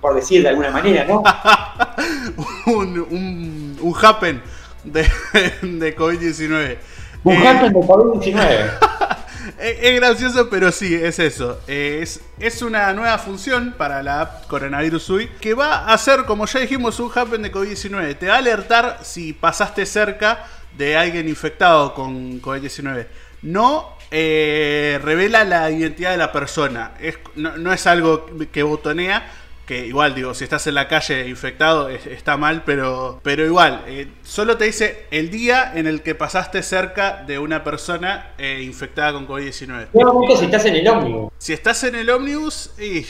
por, decir de alguna manera, ¿no? un, un, un happen de, de COVID-19. Eh, happen de COVID-19. es, gracioso, pero sí, es eso. es, es una nueva función para la app Coronavirus UI que va a hacer, como ya dijimos, un happen de COVID-19. Te va a alertar si pasaste cerca de alguien infectado con COVID-19. No eh, revela la identidad de la persona. No es algo que botonea que igual digo, si estás en la calle infectado está mal, pero, pero igual, eh, solo te dice el día en el que pasaste cerca de una persona eh, infectada con COVID-19. si estás en el ómnibus. Si estás en el ómnibus, y,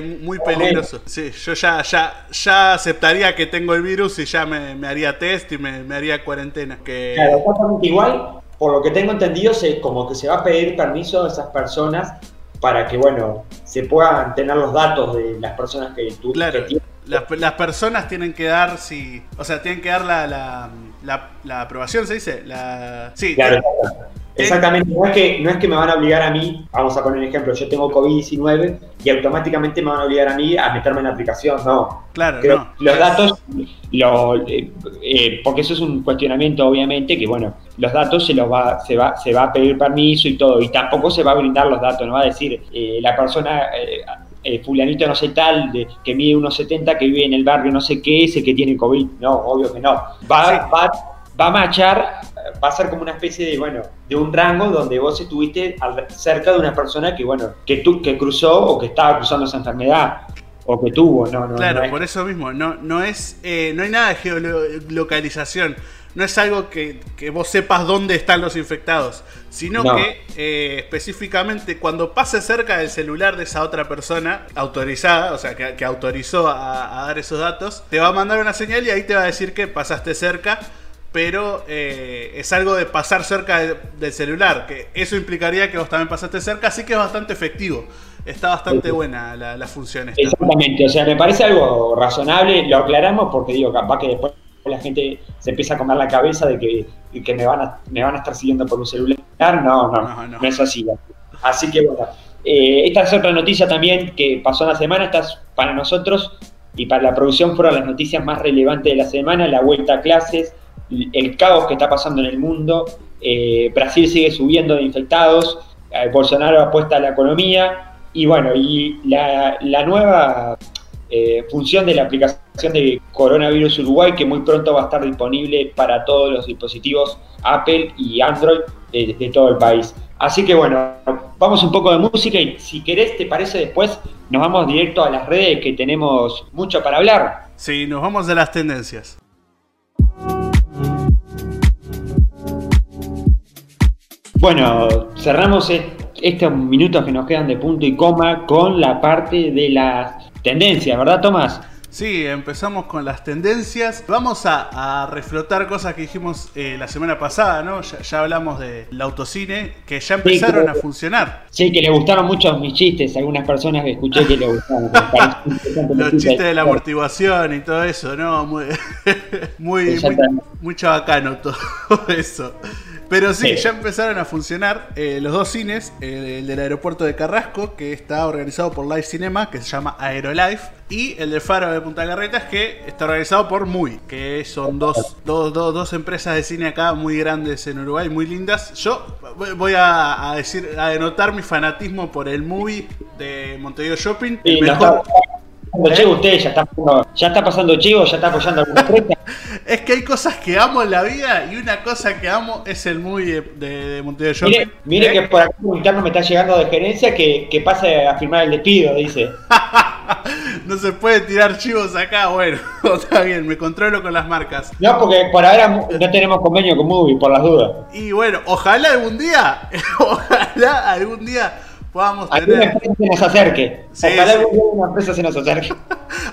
muy peligroso. Sí, yo ya, ya, ya aceptaría que tengo el virus y ya me, haría test y me, haría cuarentena. Que... Claro, exactamente igual, por lo que tengo entendido, se, como que se va a pedir permiso a esas personas para que, bueno, se puedan tener los datos de las personas que tú claro, las, personas tienen que dar, si, o sea, tienen que dar la, la, la, aprobación, ¿se dice? La, sí, claro. Exactamente, no es, que, no es que me van a obligar a mí, vamos a poner un ejemplo, yo tengo COVID-19 y automáticamente me van a obligar a mí a meterme en la aplicación, no. Claro, Los datos, lo, eh, eh, porque eso es un cuestionamiento obviamente, que bueno, los datos se los va, se va, se va a pedir permiso y todo, y tampoco se va a brindar los datos, no va a decir eh, la persona... fulanito no sé tal, de, que mide unos 70, que vive en el barrio no sé qué, ese que tiene COVID. No, obvio que no. Va, va, va a machar va a ser como una especie de, bueno, de un rango donde vos estuviste cerca de una persona que, bueno, que, tú, que cruzó o que estaba cruzando esa enfermedad o que tuvo, no, no. Claro, por eso mismo, no, no es, eh, no hay nada de geolocalización. no es algo que, vos sepas dónde están los infectados, sino que eh, específicamente cuando pase cerca del celular de esa otra persona autorizada, o sea, que, autorizó a, dar esos datos, te va a mandar una señal y ahí te va a decir que pasaste cerca. Pero eh, es algo de pasar cerca del celular, que eso implicaría que vos también pasaste cerca, así que es bastante efectivo. Está bastante buena la, la función. Exactamente, o sea, me parece algo razonable, lo aclaramos porque digo, capaz que después la gente se empieza a comer la cabeza de que, que me, van a, me van a estar siguiendo por un celular. No, no, no, es así. Así que bueno, eh, esta es otra noticia también que pasó en la semana, esta es para nosotros y para la producción fueron las noticias más relevantes de la semana, la vuelta a clases, el caos que está pasando en el mundo, eh, Brasil sigue subiendo de infectados, eh, Bolsonaro apuesta a la economía y bueno, y la, nueva eh, función de la aplicación de Coronavirus Uruguay, que muy pronto va a estar disponible para todos los dispositivos Apple y Android de, todo el país. Así que bueno, vamos un poco de música y si querés, te parece después, nos vamos directo a las redes que tenemos mucho para hablar. Sí, nos vamos de las tendencias. Bueno, cerramos estos minutos que nos quedan de punto y coma con la parte de las tendencias, ¿verdad, Tomás? Sí, empezamos con las tendencias. Vamos a, reflotar cosas que dijimos eh, la semana pasada, ¿no? Ya, hablamos del autocine, que ya empezaron a funcionar. Sí, que le gustaron mucho mis chistes, algunas personas que escuché que le gustaron. Los chistes de la amortiguación y todo eso, ¿no? Muy, muy, muy, muy chabacano todo eso. Pero sí, ya empezaron a funcionar eh, los dos cines, el del aeropuerto de Carrasco, que está organizado por Live Cinema, que se llama Aerolife, y el de Faro de Punta Carretas, que está organizado por MUI, que son dos, dos, dos, dos empresas de cine acá muy grandes en Uruguay, muy lindas. Yo voy a, decir, a denotar mi fanatismo por el MUI de Montevideo Shopping. el mejor, Usted ya está, ya está pasando chivo, ya está apoyando alguna empresa. es que hay cosas que amo en la vida y una cosa que amo es el muy de, de Montevideo Mire, mire ¿Eh? que por aquí un interno me está llegando de gerencia que, que pase a firmar el despido, dice. no se puede tirar chivos acá, bueno, está bien, me controlo con las marcas. No, porque por ahora no tenemos convenio con Movie, por las dudas. Y bueno, ojalá algún día, ojalá algún día podamos tener. Alguna empresa se nos acerque. Ojalá alguna empresa se nos acerque.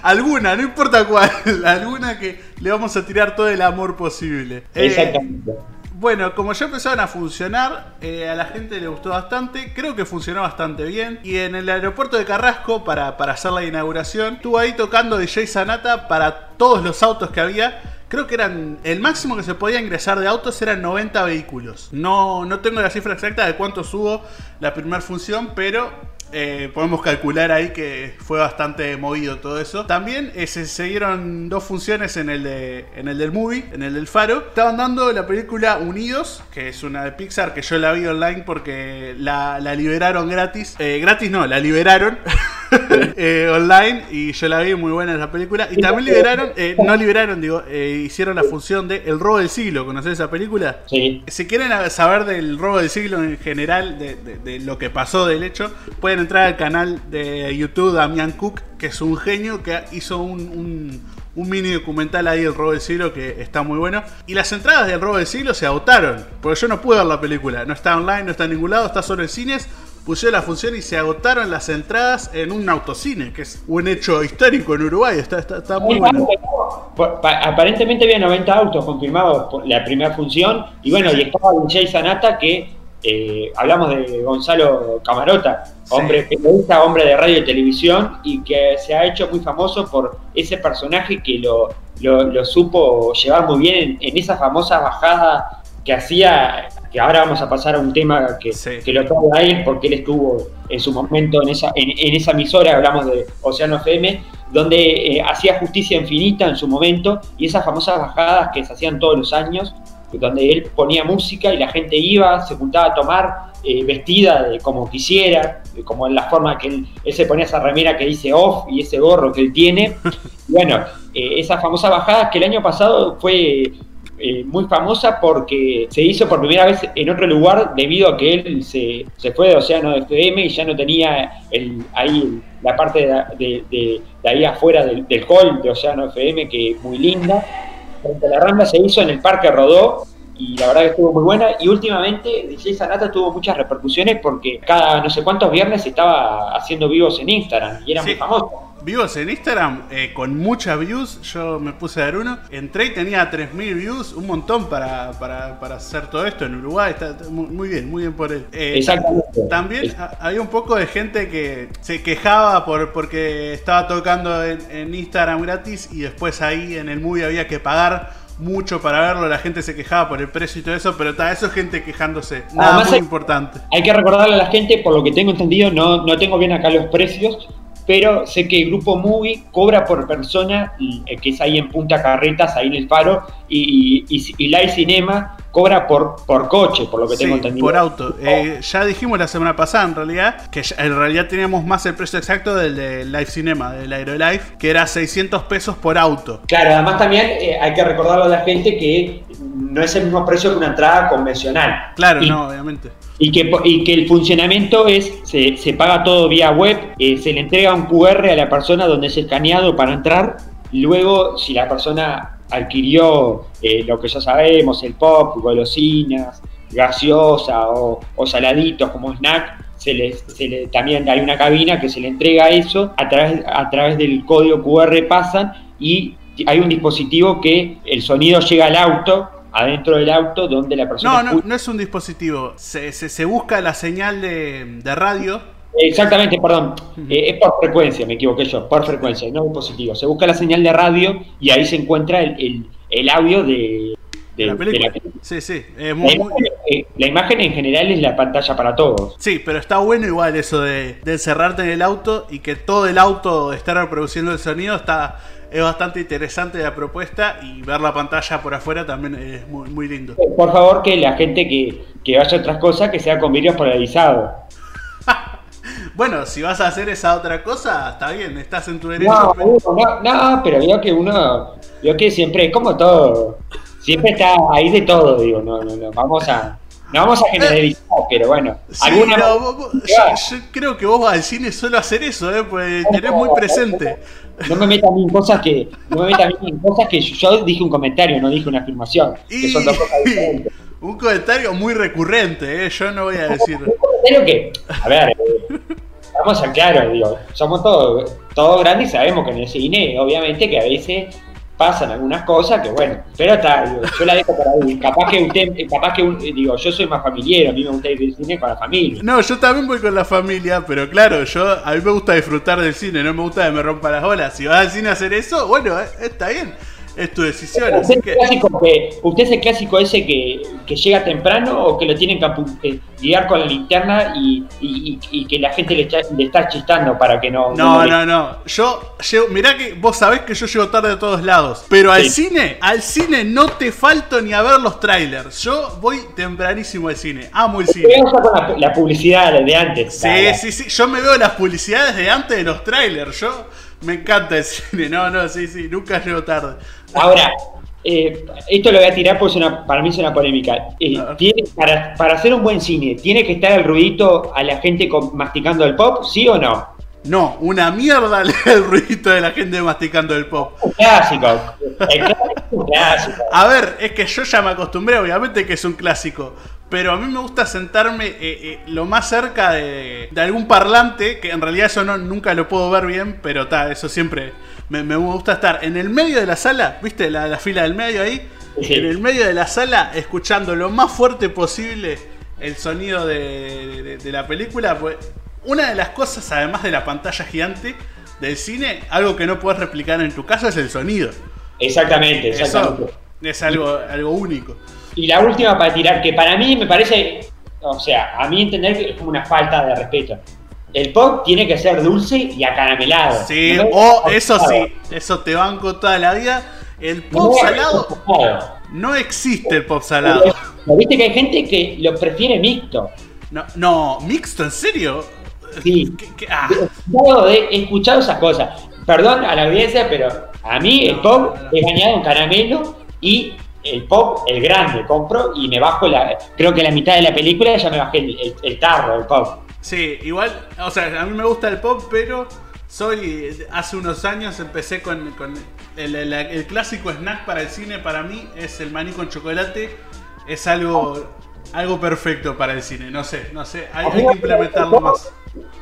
alguna, no importa cuál. Alguna que le vamos a tirar todo el amor posible. Eh, Exactamente. bueno, como ya empezaron a funcionar, eh, a la gente le gustó bastante. Creo que funcionó bastante bien. Y en el aeropuerto de Carrasco, para, para hacer la inauguración, estuvo ahí tocando DJ Sanata para todos los autos que había Creo que eran. El máximo que se podía ingresar de autos eran 90 vehículos. No, no tengo la cifra exacta de cuántos hubo la primera función, pero eh, podemos calcular ahí que fue bastante movido todo eso. También eh, se siguieron dos funciones en el, de, en el del movie, en el del faro. Estaban dando la película Unidos, que es una de Pixar que yo la vi online porque la, liberaron gratis. Eh, gratis no, la liberaron. Eh, online y yo la vi muy buena esa película. Y también liberaron, eh, no liberaron, digo, eh, hicieron la función de El robo del siglo. ¿Conoces esa película? Sí. Si quieren saber del robo del siglo en general, de, lo que pasó del hecho, pueden entrar al canal de YouTube Damian Cook, que es un genio que hizo un, un mini documental ahí del robo del siglo que está muy bueno. Y las entradas del robo del siglo se agotaron, porque yo no pude ver la película. No está online, no está en ningún lado, está solo en cines pusieron la función y se agotaron las entradas en un autocine, que es un hecho histórico en Uruguay. Está, está, muy bueno. Aparentemente había 90 autos confirmados por la primera función. Y bueno, y estaba DJ Sanata, que eh, hablamos de Gonzalo Camarota, hombre periodista, hombre de radio y televisión, y que se ha hecho muy famoso por ese personaje que lo, lo, supo llevar muy bien en, en esa famosa bajada que hacía que ahora vamos a pasar a un tema que, que lo trae a él, porque él estuvo en su momento en esa, en, esa emisora, hablamos de Océano FM, donde eh, hacía justicia infinita en su momento, y esas famosas bajadas que se hacían todos los años, donde él ponía música y la gente iba, se juntaba a tomar, eh, vestida de como quisiera, como en la forma que él, se ponía esa remera que dice off y ese gorro que él tiene. bueno, eh, esas famosas bajadas que el año pasado fue eh, muy famosa porque se hizo por primera vez en otro lugar debido a que él se, fue de Océano FM y ya no tenía el, ahí la parte de, ahí afuera del, hall de Océano FM que es muy linda. la Rambla se hizo en el Parque Rodó y la verdad que estuvo muy buena. Y últimamente DJ Sanata tuvo muchas repercusiones porque cada no sé cuántos viernes estaba haciendo vivos en Instagram y era muy famoso vivos en Instagram eh, con muchas views. Yo me puse a dar uno. Entré y tenía 3.000 views, un montón para, para, para, hacer todo esto en Uruguay. Está muy, bien, muy bien por él. Eh, Exactamente. También había un poco de gente que se quejaba por, porque estaba tocando en, en Instagram gratis y después ahí en el movie había que pagar mucho para verlo, la gente se quejaba por el precio y todo eso, pero está, eso es gente quejándose. Nada muy importante. Hay que recordarle a la gente, por lo que tengo entendido, no, no tengo bien acá los precios, pero sé que el grupo Movie cobra por persona, eh, que es ahí en Punta Carretas, ahí en el Faro, y, y, Live Cinema cobra por, por coche, por lo que tengo entendido. por auto. Eh, ya dijimos la semana pasada, en realidad, que en realidad teníamos más el precio exacto del de Live Cinema, del Aerolife, que era 600 pesos por auto. Claro, además también eh, hay que recordarle a la gente que no es el mismo precio que una entrada convencional. Claro, no, obviamente. Y que, y que el funcionamiento es, se, se paga todo vía web, eh, se le entrega un QR a la persona donde es escaneado para entrar, luego si la persona adquirió eh, lo que ya sabemos, el pop, golosinas, gaseosa o, saladitos como snack, se le, se le, también hay una cabina que se le entrega eso, a través, a través del código QR pasan y hay un dispositivo que el sonido llega al auto adentro del auto donde la persona... No, no, no es un dispositivo, se, se, busca la señal de, de radio. Exactamente, perdón, eh, es por frecuencia, me equivoqué yo, por frecuencia, no dispositivo. Se busca la señal de radio y ahí se encuentra el, el, el audio de, de, la película. Sí, sí. la, imagen, eh, la, imagen, en general es la pantalla para todos. Sí, pero está bueno igual eso de, de encerrarte en el auto y que todo el auto esté reproduciendo el sonido. Está, es bastante interesante la propuesta y ver la pantalla por afuera también es muy, muy lindo. Por favor, que la gente que, que vaya a otras cosas, que sea con vídeos polarizados. bueno, si vas a hacer esa otra cosa, está bien, estás en tu derecho. No, pero... no, pero digo que uno, yo que siempre, es como todo, siempre está ahí de todo, digo, no, no, no, vamos a... No vamos a generalizar, pero bueno. alguna yo, creo que vos vas al cine solo a hacer eso, ¿eh? Pues tenés muy presente. No me mí en cosas que. No me mí en cosas que yo dije un comentario, no dije una afirmación. Que son dos cosas diferentes. Un comentario muy recurrente, ¿eh? Yo no voy a decir. Un comentario que. A ver, vamos a claro, digo. Somos todos, todos grandes y sabemos que en el cine, obviamente, que a veces pasan algunas cosas que bueno, pero está, yo la dejo para ahí. Capaz que usted, capaz que digo, yo soy más familiar, a mí me gusta ir al cine con la familia. No, yo también voy con la familia, pero claro, yo a mí me gusta disfrutar del cine, no me gusta que me rompa las olas. Si vas al cine a hacer eso, bueno, eh, está bien es tu decisión. ¿Usted, que... ¿Usted es el clásico ese que, que, llega temprano o que lo tienen que guiar con la linterna y, y, que la gente le, le, está chistando para que no... No, no, no. Yo llego, mirá que vos sabés que yo llego tarde a todos lados, pero al cine, al cine no te falto ni a ver los trailers. Yo voy tempranísimo al cine, amo el cine. con la, publicidad de antes. Sí, sí, sí. Yo me veo las publicidades de antes de los trailers. Yo me encanta el cine. No, no, sí, sí, nunca llego tarde. Ahora, eh, esto lo voy a tirar porque para mí es una polémica. Eh, ¿tiene, para, para, hacer un buen cine, ¿tiene que estar el ruidito a la gente masticando el pop? ¿Sí o no? No, una mierda el ruidito de la gente masticando el pop. Un clásico. un clásico. A ver, es que yo ya me acostumbré, obviamente que es un clásico. Pero a mí me gusta sentarme eh, eh, lo más cerca de, algún parlante, que en realidad eso no, nunca lo puedo ver bien, pero está, eso siempre me, gusta estar en el medio de la sala, ¿viste? La, fila del medio ahí. En el medio de la sala, escuchando lo más fuerte posible el sonido de, la película. Pues una de las cosas, además de la pantalla gigante del cine, algo que no puedes replicar en tu casa es el sonido. Exactamente, exactamente. es algo, algo único. Y la última para tirar, que para mí me parece, o sea, a mí entender que es como una falta de respeto. El pop tiene que ser dulce y acaramelado. Sí, o eso sí, eso te banco toda la vida. El pop salado. No existe el pop salado. Viste que hay gente que lo prefiere mixto. No, no, mixto, ¿en serio? Sí. Ah. He escuchado esas cosas. Perdón a la audiencia, pero a mí el pop es bañado en caramelo y el pop, el grande, compro y me bajo la. Creo que la mitad de la película ya me bajé el, tarro, el pop. Sí, igual, o sea, a mí me gusta el pop, pero Soy, hace unos años empecé con, con el, el- el clásico snack para el cine, para mí es el maní con chocolate, es algo, algo perfecto para el cine, no sé, no sé, hay, hay que implementarlo más.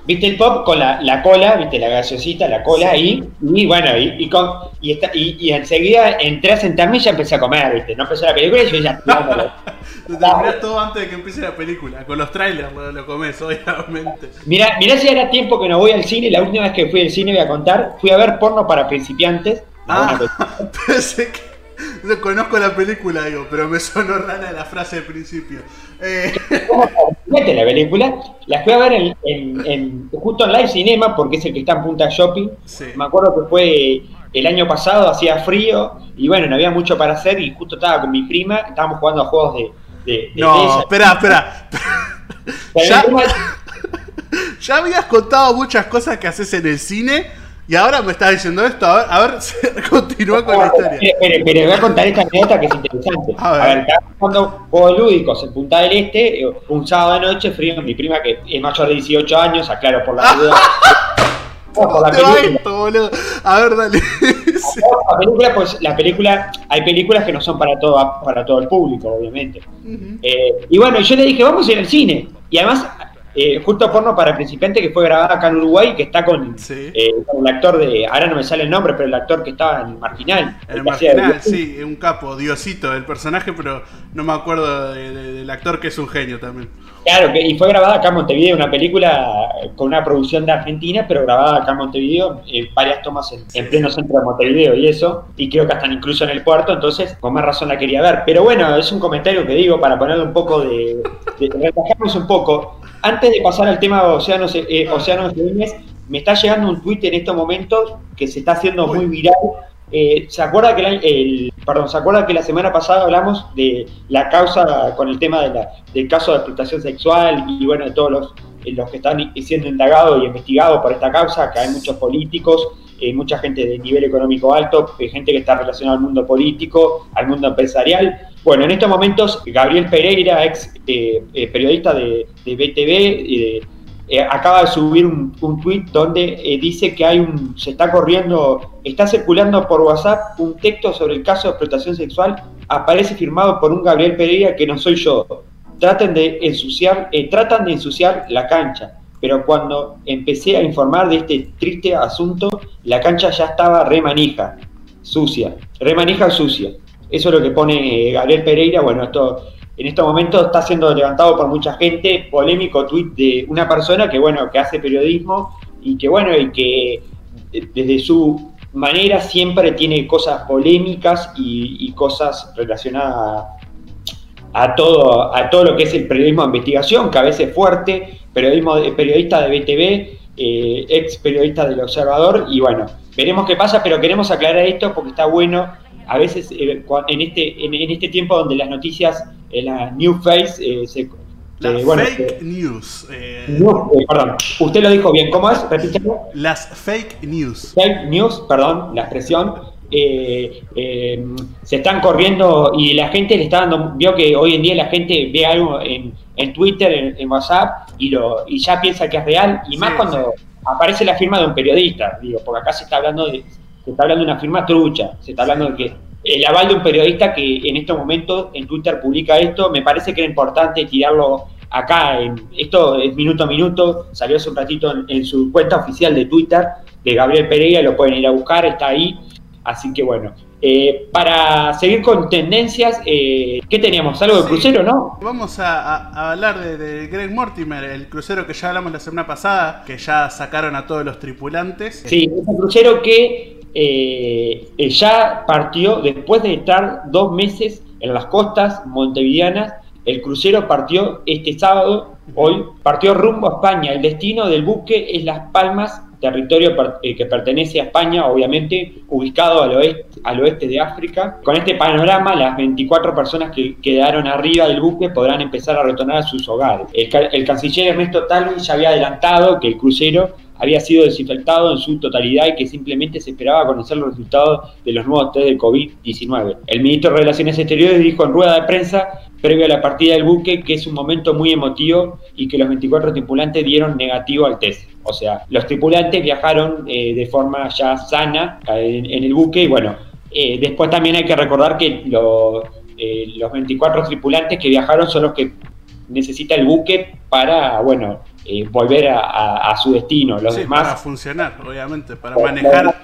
Viste el pop con la, la cola, viste la gaseosita, la cola ahí, y bueno, y, y, con, y, está, y, y enseguida entré a sentarme y ya empecé a comer, viste, no empezó la película y yo ya Te terminás todo antes de que empiece la película, con los trailers lo, lo comes, obviamente. Mirá, mirá si era tiempo que no voy al cine, la última vez que fui al cine voy a contar, fui a ver porno para principiantes. Ah, Bueno, pensé que... No conozco la película, digo, pero me sonó rara la frase del principio. Eh, la película, la fui a ver en, en- en- justo en Live Cinema, porque es el que está en Punta Shopping. sí. Me acuerdo que fue el año pasado, hacía frío, y bueno, no había mucho para hacer, y justo estaba con mi prima, estábamos jugando a juegos de... de, de No, espera, espera. Ya- Ya habías contado muchas cosas que haces en el cine y ahora me estás diciendo esto. A ver, a ver continúa con la historia. Espere, espere, espere, voy a contar esta anécdota que es interesante. A A ver. ver, estábamos jugando juegos lúdicos en Punta del Este, eh, un sábado de noche, frío, mi prima que es mayor de 18 años, aclaro por la duda. por la ¿Dónde va película. esto, boludo? A ver, dale. Sí. La película, pues la película, hay películas que no son para todo, para todo el público, obviamente. Eh, y bueno, yo le dije, vamos a ir al cine. Y además, eh, justo porno para principiante que fue grabada acá en Uruguay, que está con, Sí. eh, con el actor de, ahora no me sale el nombre, pero el actor que estaba en Marginal. El que hacía de- marginal, sí, un capo, Diosito, el personaje, pero no me acuerdo de- de- del actor que es un genio también. Claro, que, y fue grabada acá en Montevideo, una película con una producción de Argentina, pero grabada acá en Montevideo, eh, varias tomas en, en pleno centro de Montevideo y eso, y creo que hasta incluso en el puerto, entonces con más razón la quería ver. Pero bueno, es un comentario que digo para ponerle un poco de, de relajarnos un poco. Antes de pasar al tema de Océanos, eh, Océanos me está llegando un tuit en estos momentos que se está haciendo Uy. muy viral. Eh, ¿Se acuerda que año- el- perdón, se acuerda que la semana pasada hablamos de la causa con el tema de la- del caso de explotación sexual y bueno de todos los, los que están siendo indagados y investigados por esta causa, que hay muchos políticos, eh, mucha gente de nivel económico alto, eh, gente que está relacionada al mundo político, al mundo empresarial. Bueno, en estos momentos Gabriel Pereira, ex eh, eh, periodista de, de BTV, eh, eh, acaba de subir un, un tweet donde eh, dice que hay un, se está corriendo, está circulando por WhatsApp un texto sobre el caso de explotación sexual, aparece firmado por un Gabriel Pereira que no soy yo. Traten de ensuciar, eh, tratan de ensuciar la cancha, pero cuando empecé a informar de este triste asunto, la cancha ya estaba re manija, sucia, re manija sucia. Eso es lo que pone eh, Gabriel Pereira, bueno, esto en estos momentos está siendo levantado por mucha gente, polémico tweet de una persona que bueno, que hace periodismo y que bueno, y que eh, desde su manera siempre tiene cosas polémicas y, y cosas relacionadas a, a todo, a todo lo que es el periodismo de investigación, que a veces es fuerte, periodismo de, periodista de BTV, eh, ex periodista del Observador, y bueno, veremos qué pasa, pero queremos aclarar esto porque está bueno, a veces eh, en, este, en, en este tiempo donde las noticias, en la New Face, eh, se... La eh, bueno, fake eh, news. eh, no, eh, perdón, usted lo dijo bien, ¿cómo es? Repítelo. Las fake news. Fake news, perdón, la expresión, eh, eh, se están corriendo y la gente le está dando, vio que hoy en día la gente ve algo en, en Twitter, en, en WhatsApp y, lo, y ya piensa que es real y más Sí, cuando aparece la firma de un periodista, digo, porque acá se está hablando de, se está hablando de una firma trucha, se está hablando de que el aval de un periodista que en estos momentos en Twitter publica esto, me parece que era importante tirarlo acá, en, esto es minuto a minuto, salió hace un ratito en, en su cuenta oficial de Twitter de Gabriel Pereira, lo pueden ir a buscar, está ahí, así que bueno. Eh, para seguir con tendencias, eh, ¿qué teníamos? Algo de Sí. crucero, ¿no? Vamos a, a- a hablar de, de Greg Mortimer, el crucero que ya hablamos la semana pasada, que ya sacaron a todos los tripulantes. Sí, es un crucero que eh, eh, ya partió después de estar dos meses en las costas montevideanas. El crucero partió este sábado, hoy, partió rumbo a España. El destino del buque es Las Palmas, territorio eh, que pertenece a España, obviamente, ubicado al oeste, al oeste de África. Con este panorama, las 24 personas que quedaron arriba del buque podrán empezar a retornar a sus hogares. El, ca- el canciller Ernesto Talvi ya había adelantado que el crucero había sido desinfectado en su totalidad y que simplemente se esperaba conocer los resultados de los nuevos test de COVID-19. El ministro de Relaciones Exteriores dijo en rueda de prensa, previo a la partida del buque, que es un momento muy emotivo y que los 24 tripulantes dieron negativo al test. O sea, los tripulantes viajaron eh, de forma ya sana en, el buque y bueno, eh, después también hay que recordar que los 24 tripulantes que viajaron son los que necesita el buque para, bueno, volver a, su destino. Los demás. Para funcionar, obviamente, para manejar.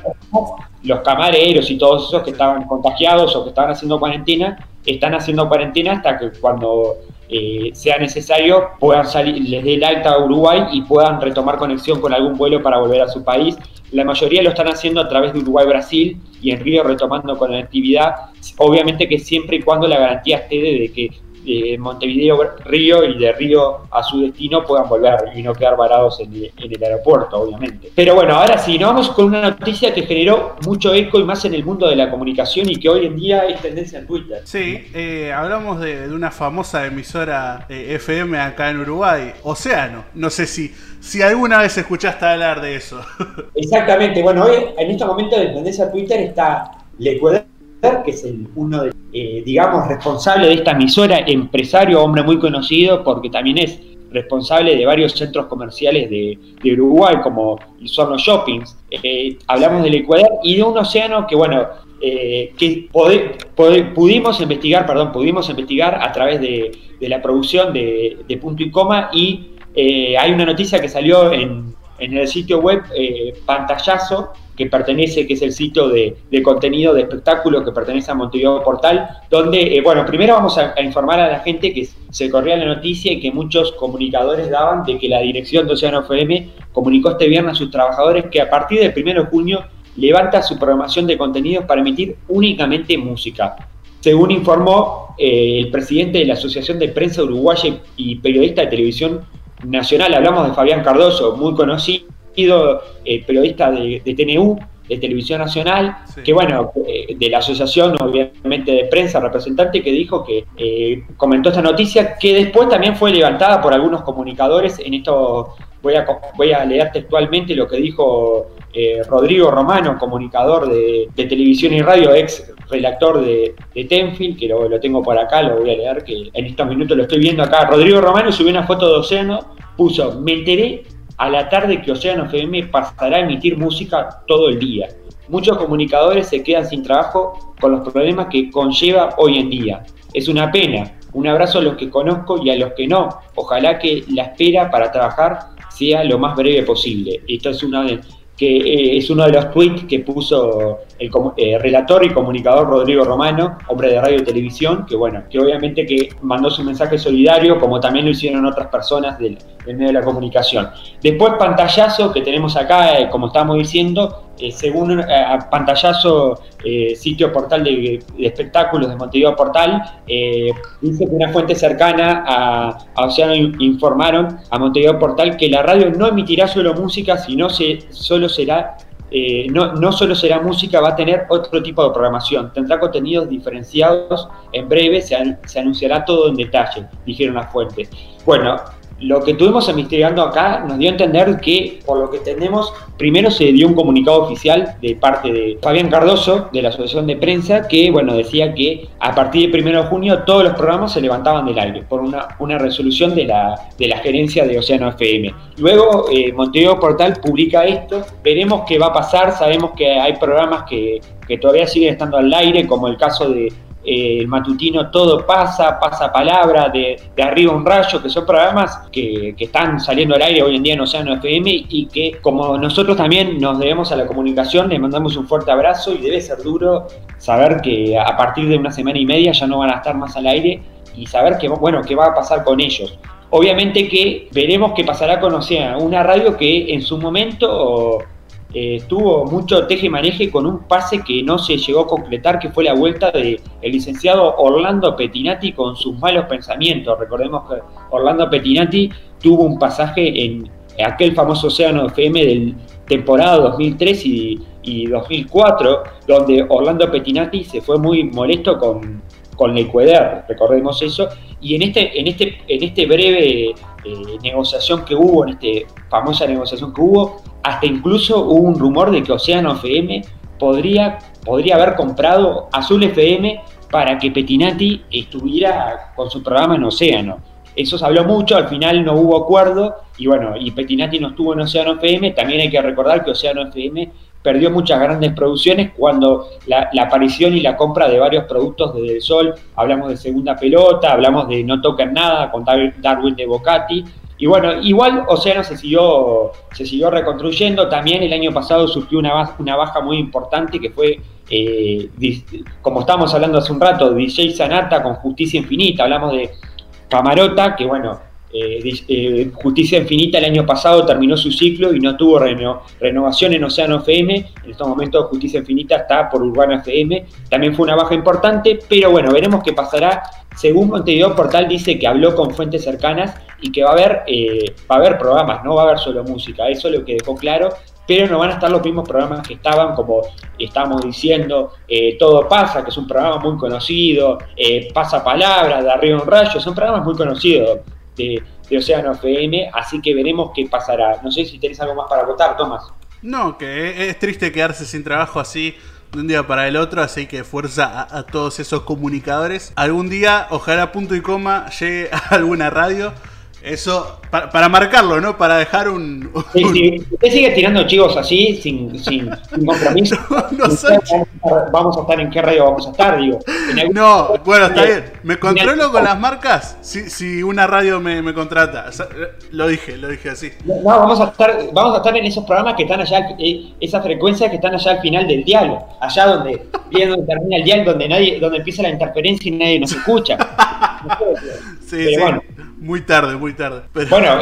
Los camareros y todos esos que estaban contagiados o que estaban haciendo cuarentena, están haciendo cuarentena hasta que cuando eh, sea necesario, puedan salir, les dé el alta a Uruguay y puedan retomar conexión con algún vuelo para volver a su país. La mayoría lo están haciendo a través de Uruguay-Brasil y en Río retomando conectividad, obviamente que siempre y cuando la garantía esté de que de Montevideo Río y de Río a su destino puedan volver y no quedar varados en, el aeropuerto, obviamente. Pero bueno, ahora sí, nos vamos con una noticia que generó mucho eco y más en el mundo de la comunicación y que hoy en día es tendencia en Twitter. Sí, eh, hablamos de, una famosa emisora eh, FM acá en Uruguay, Océano. No sé si, si alguna vez escuchaste hablar de eso. Exactamente, bueno, hoy en este momento de tendencia Twitter está Lecueder que es el, uno de, eh, digamos, responsable de esta emisora, empresario, hombre muy conocido, porque también es responsable de varios centros comerciales de, Uruguay, como son los shoppings. Eh, hablamos del Ecuador y de un océano que, bueno, eh, que pudimos investigar, perdón, pudimos investigar a través de, la producción de, Punto y Coma y hay una noticia que salió en, en el sitio web Pantallazo, que pertenece, que es el sitio de, contenido de espectáculo que pertenece a Montevideo Portal, donde, eh, bueno, primero vamos a, informar a la gente que se corría la noticia y que muchos comunicadores daban de que la dirección de Océano FM comunicó este viernes a sus trabajadores que a partir del 1 de junio levanta su programación de contenidos para emitir únicamente música. Según informó eh, el presidente de la Asociación de Prensa Uruguaya y periodista de televisión nacional, hablamos de Fabián Cardoso, muy conocido eh, periodista de, TNU, de Televisión Nacional, que bueno, eh, de la asociación obviamente de prensa, representante, que dijo que eh, comentó esta noticia, que después también fue levantada por algunos comunicadores, en esto voy a, voy a leer textualmente lo que dijo Rodrigo Romano, comunicador de, televisión y radio, ex redactor de, de Tenfield, que lo, lo, tengo por acá, lo voy a leer, que en estos minutos lo estoy viendo acá. Rodrigo Romano subió una foto de Océano, puso, me enteré a la tarde que Océano FM pasará a emitir música todo el día. Muchos comunicadores se quedan sin trabajo con los problemas que conlleva hoy en día. Es una pena. Un abrazo a los que conozco y a los que no. Ojalá que la espera para trabajar sea lo más breve posible. Esto es una de, que eh, es uno de los tweets que puso el eh, relator y comunicador Rodrigo Romano, hombre de radio y televisión, que bueno, que obviamente que mandó su mensaje solidario, como también lo hicieron otras personas del, medio de la comunicación. Después pantallazo que tenemos acá, eh, como estábamos diciendo, según pantallazo, sitio portal de, espectáculos de Montevideo Portal, dice que una fuente cercana a, a Océano informaron a Montevideo Portal que la radio no emitirá solo música, sino se, solo será, eh, no, no solo será música, va a tener otro tipo de programación. Tendrá contenidos diferenciados. En breve se, se anunciará todo en detalle, dijeron las fuentes. Bueno, lo que estuvimos investigando acá nos dio a entender que, por lo que tenemos, primero se dio un comunicado oficial de parte de Fabián Cardoso, de la Asociación de Prensa, que bueno, decía que a partir del 1 de junio todos los programas se levantaban del aire por una, una resolución de la, de la gerencia de Océano FM. Luego eh, Montevideo Portal publica esto, veremos qué va a pasar, sabemos que hay programas que, que todavía siguen estando al aire, como el caso de el matutino Todo pasa, pasa palabra, de, arriba un rayo, que son programas que, están saliendo al aire hoy en día en Océano FM y que como nosotros también nos debemos a la comunicación, les mandamos un fuerte abrazo y debe ser duro saber que a partir de una semana y media ya no van a estar más al aire y saber que, bueno, qué va a pasar con ellos. Obviamente que veremos qué pasará con Océano, una radio que en su momento eh, tuvo mucho teje maneje con un pase que no se llegó a concretar, que fue la vuelta del el licenciado Orlando Petinati con sus malos pensamientos. Recordemos que Orlando Petinati tuvo un pasaje en aquel famoso Océano FM del temporada 2003 y, 2004, donde Orlando Petinati se fue muy molesto con, con Ecuador, recordemos eso, y en este, en este, en este breve eh, negociación que hubo, en esta famosa negociación que hubo, hasta incluso hubo un rumor de que Océano FM podría, podría haber comprado Azul FM para que Petinati estuviera con su programa en Océano. eso se habló mucho, al final no hubo acuerdo y bueno, y Petinati no estuvo en Océano FM, también hay que recordar que Océano FM perdió muchas grandes producciones cuando la, aparición y la compra de varios productos desde el sol, hablamos de segunda pelota, hablamos de no tocan nada con Darwin de Bocati, y bueno, igual Océano se siguió, se siguió reconstruyendo, también el año pasado surgió una, baja, una baja muy importante que fue, eh, como estábamos hablando hace un rato, DJ Sanata con Justicia Infinita, hablamos de Camarota, que bueno, eh, eh, Justicia Infinita el año pasado terminó su ciclo y no tuvo renovación en Océano FM. En estos momentos Justicia Infinita está por Urbana FM. También fue una baja importante, pero bueno, veremos qué pasará. Según Montevideo Portal dice que habló con fuentes cercanas y que va a haber, eh, va a haber programas, no va a haber solo música. Eso es lo que dejó claro pero no van a estar los mismos programas que estaban, como estamos diciendo, Todo pasa, que es un programa muy conocido, Pasa Palabra, de Arriba un Rayo, son programas muy conocidos de, Océano FM, así que veremos qué pasará. No sé si tenés algo más para votar, Tomás. No, que es triste quedarse sin trabajo así de un día para el otro, así que fuerza a, todos esos comunicadores. Algún día, ojalá punto y coma llegue a alguna radio eso, para, marcarlo, ¿no? Para dejar un. Sí, sí. Usted sigue tirando chivos así, sin, sin, compromiso. No, vamos, a estar, en qué radio vamos a estar, digo. No, bueno, está bien. Me controlo con las marcas si, si una radio me, me, contrata. Lo dije, lo dije así. No, vamos a estar, vamos a estar en esos programas que están allá, eh, esas frecuencias que están allá al final del diálogo. Allá donde, donde termina el diálogo, donde nadie, donde empieza la interferencia y nadie nos escucha. sí, sí. Bueno, muy tarde, muy tarde. Bueno,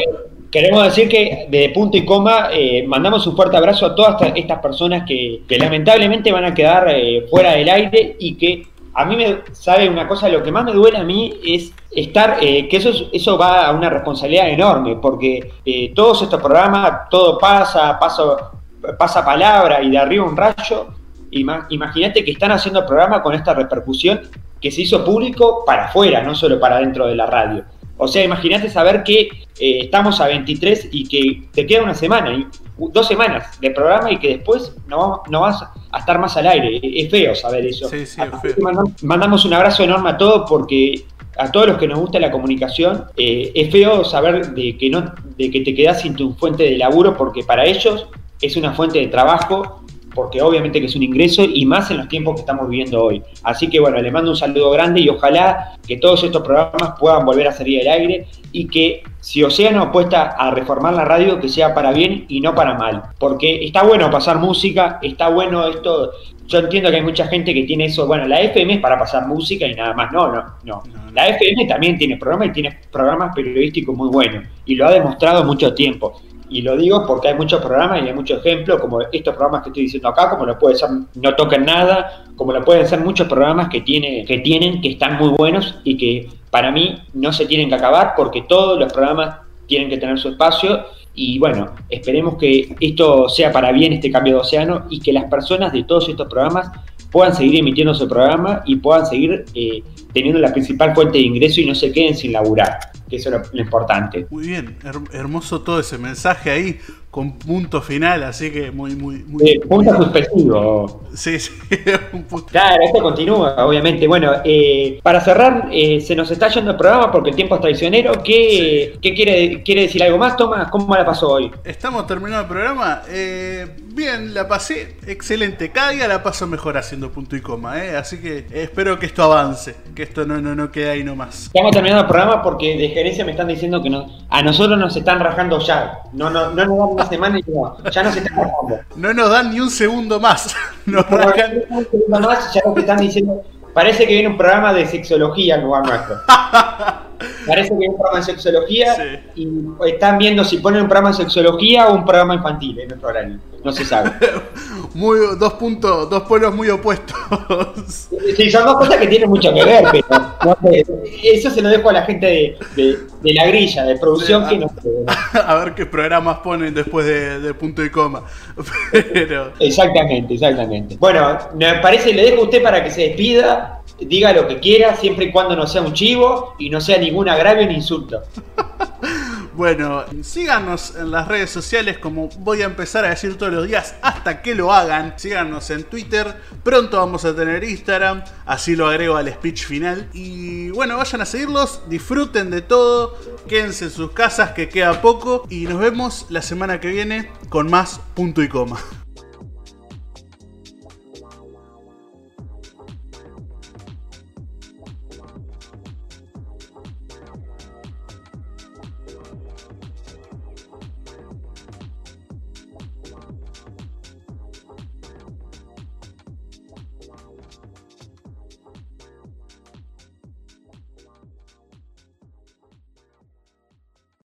queremos decir que de punto y coma eh, mandamos un fuerte abrazo a todas estas personas que, lamentablemente van a quedar eh, fuera del aire y que a mí me sabe una cosa, lo que más me duele a mí es estar, eh, que eso, eso va a una responsabilidad enorme, porque todos estos programas, todo pasa, pasa, pasa palabra y de arriba un rayo, imagínate que están haciendo el programa con esta repercusión que se hizo público para afuera, no solo para dentro de la radio. O sea, imagínate saber que eh, estamos a 23 y que te queda una semana, y, dos semanas de programa y que después no, no vas a estar más al aire. Es feo saber eso. Sí, sí, es feo. Mandamos un abrazo enorme a todos porque a todos los que nos gusta la comunicación, eh, es feo saber de que, no, de que te quedas sin tu fuente de laburo porque para ellos es una fuente de trabajo porque obviamente que es un ingreso y más en los tiempos que estamos viviendo hoy. Así que bueno, le mando un saludo grande y ojalá que todos estos programas puedan volver a salir al aire y que si Océano apuesta a reformar la radio, que sea para bien y no para mal. Porque está bueno pasar música, está bueno esto. Yo entiendo que hay mucha gente que tiene eso. Bueno, la FM es para pasar música y nada más. No, no, no. La FM también tiene programas y tiene programas periodísticos muy buenos. Y lo ha demostrado mucho tiempo. Y lo digo porque hay muchos programas y hay muchos ejemplos, como estos programas que estoy diciendo acá, como lo puede ser No Toquen Nada, como lo pueden ser muchos programas que, tiene, que tienen, que están muy buenos y que para mí no se tienen que acabar porque todos los programas tienen que tener su espacio. Y bueno, esperemos que esto sea para bien este cambio de océano y que las personas de todos estos programas puedan seguir emitiendo su programa y puedan seguir eh, teniendo la principal fuente de ingreso y no se queden sin laburar, que eso importante. Muy bien, hermoso todo ese mensaje ahí con punto final, así que muy, muy, muy. Eh, punto suspensivo. Sí, sí, un punto. Claro, esto continúa, obviamente. Bueno, eh, para cerrar, eh, se nos está yendo el programa porque el tiempo es traicionero. ¿Qué, ¿qué quiere, quiere decir algo más, Tomás? ¿Cómo la pasó hoy? Estamos terminando el programa. bien, la pasé excelente. Cada día la paso mejor haciendo punto y coma, así que espero que esto avance, que esto no, no, no quede ahí nomás. Estamos terminando el programa porque de gerencia me están diciendo que no, a nosotros nos están rajando ya. No, no, no nos una semana y ya no se está No nos dan ni un segundo más. Nos un segundo más, ya nos están diciendo. Parece que viene un programa de sexología en lugar nuestro. Parece que viene un programa de sexología y están viendo si ponen un programa de sexología o un programa infantil en nuestro horario. No se sabe. muy, dos puntos, dos pueblos muy opuestos. Sí, son dos cosas que tienen mucho que ver, pero eso se lo dejo a la gente de, de, la grilla, de producción, que no A ver qué programas ponen después de, punto y coma. Exactamente, exactamente. Bueno, me parece, le dejo a usted para que se despida, diga lo que quiera, siempre y cuando no sea un chivo y no sea ningún agravio ni insulto. Bueno, síganos en las redes sociales como voy a empezar a decir todos los días hasta que lo hagan. Síganos en Twitter, pronto vamos a tener Instagram, así lo agrego al speech final. Y bueno, vayan a seguirlos, disfruten de todo, quédense en sus casas que queda poco y nos vemos la semana que viene con más punto y coma.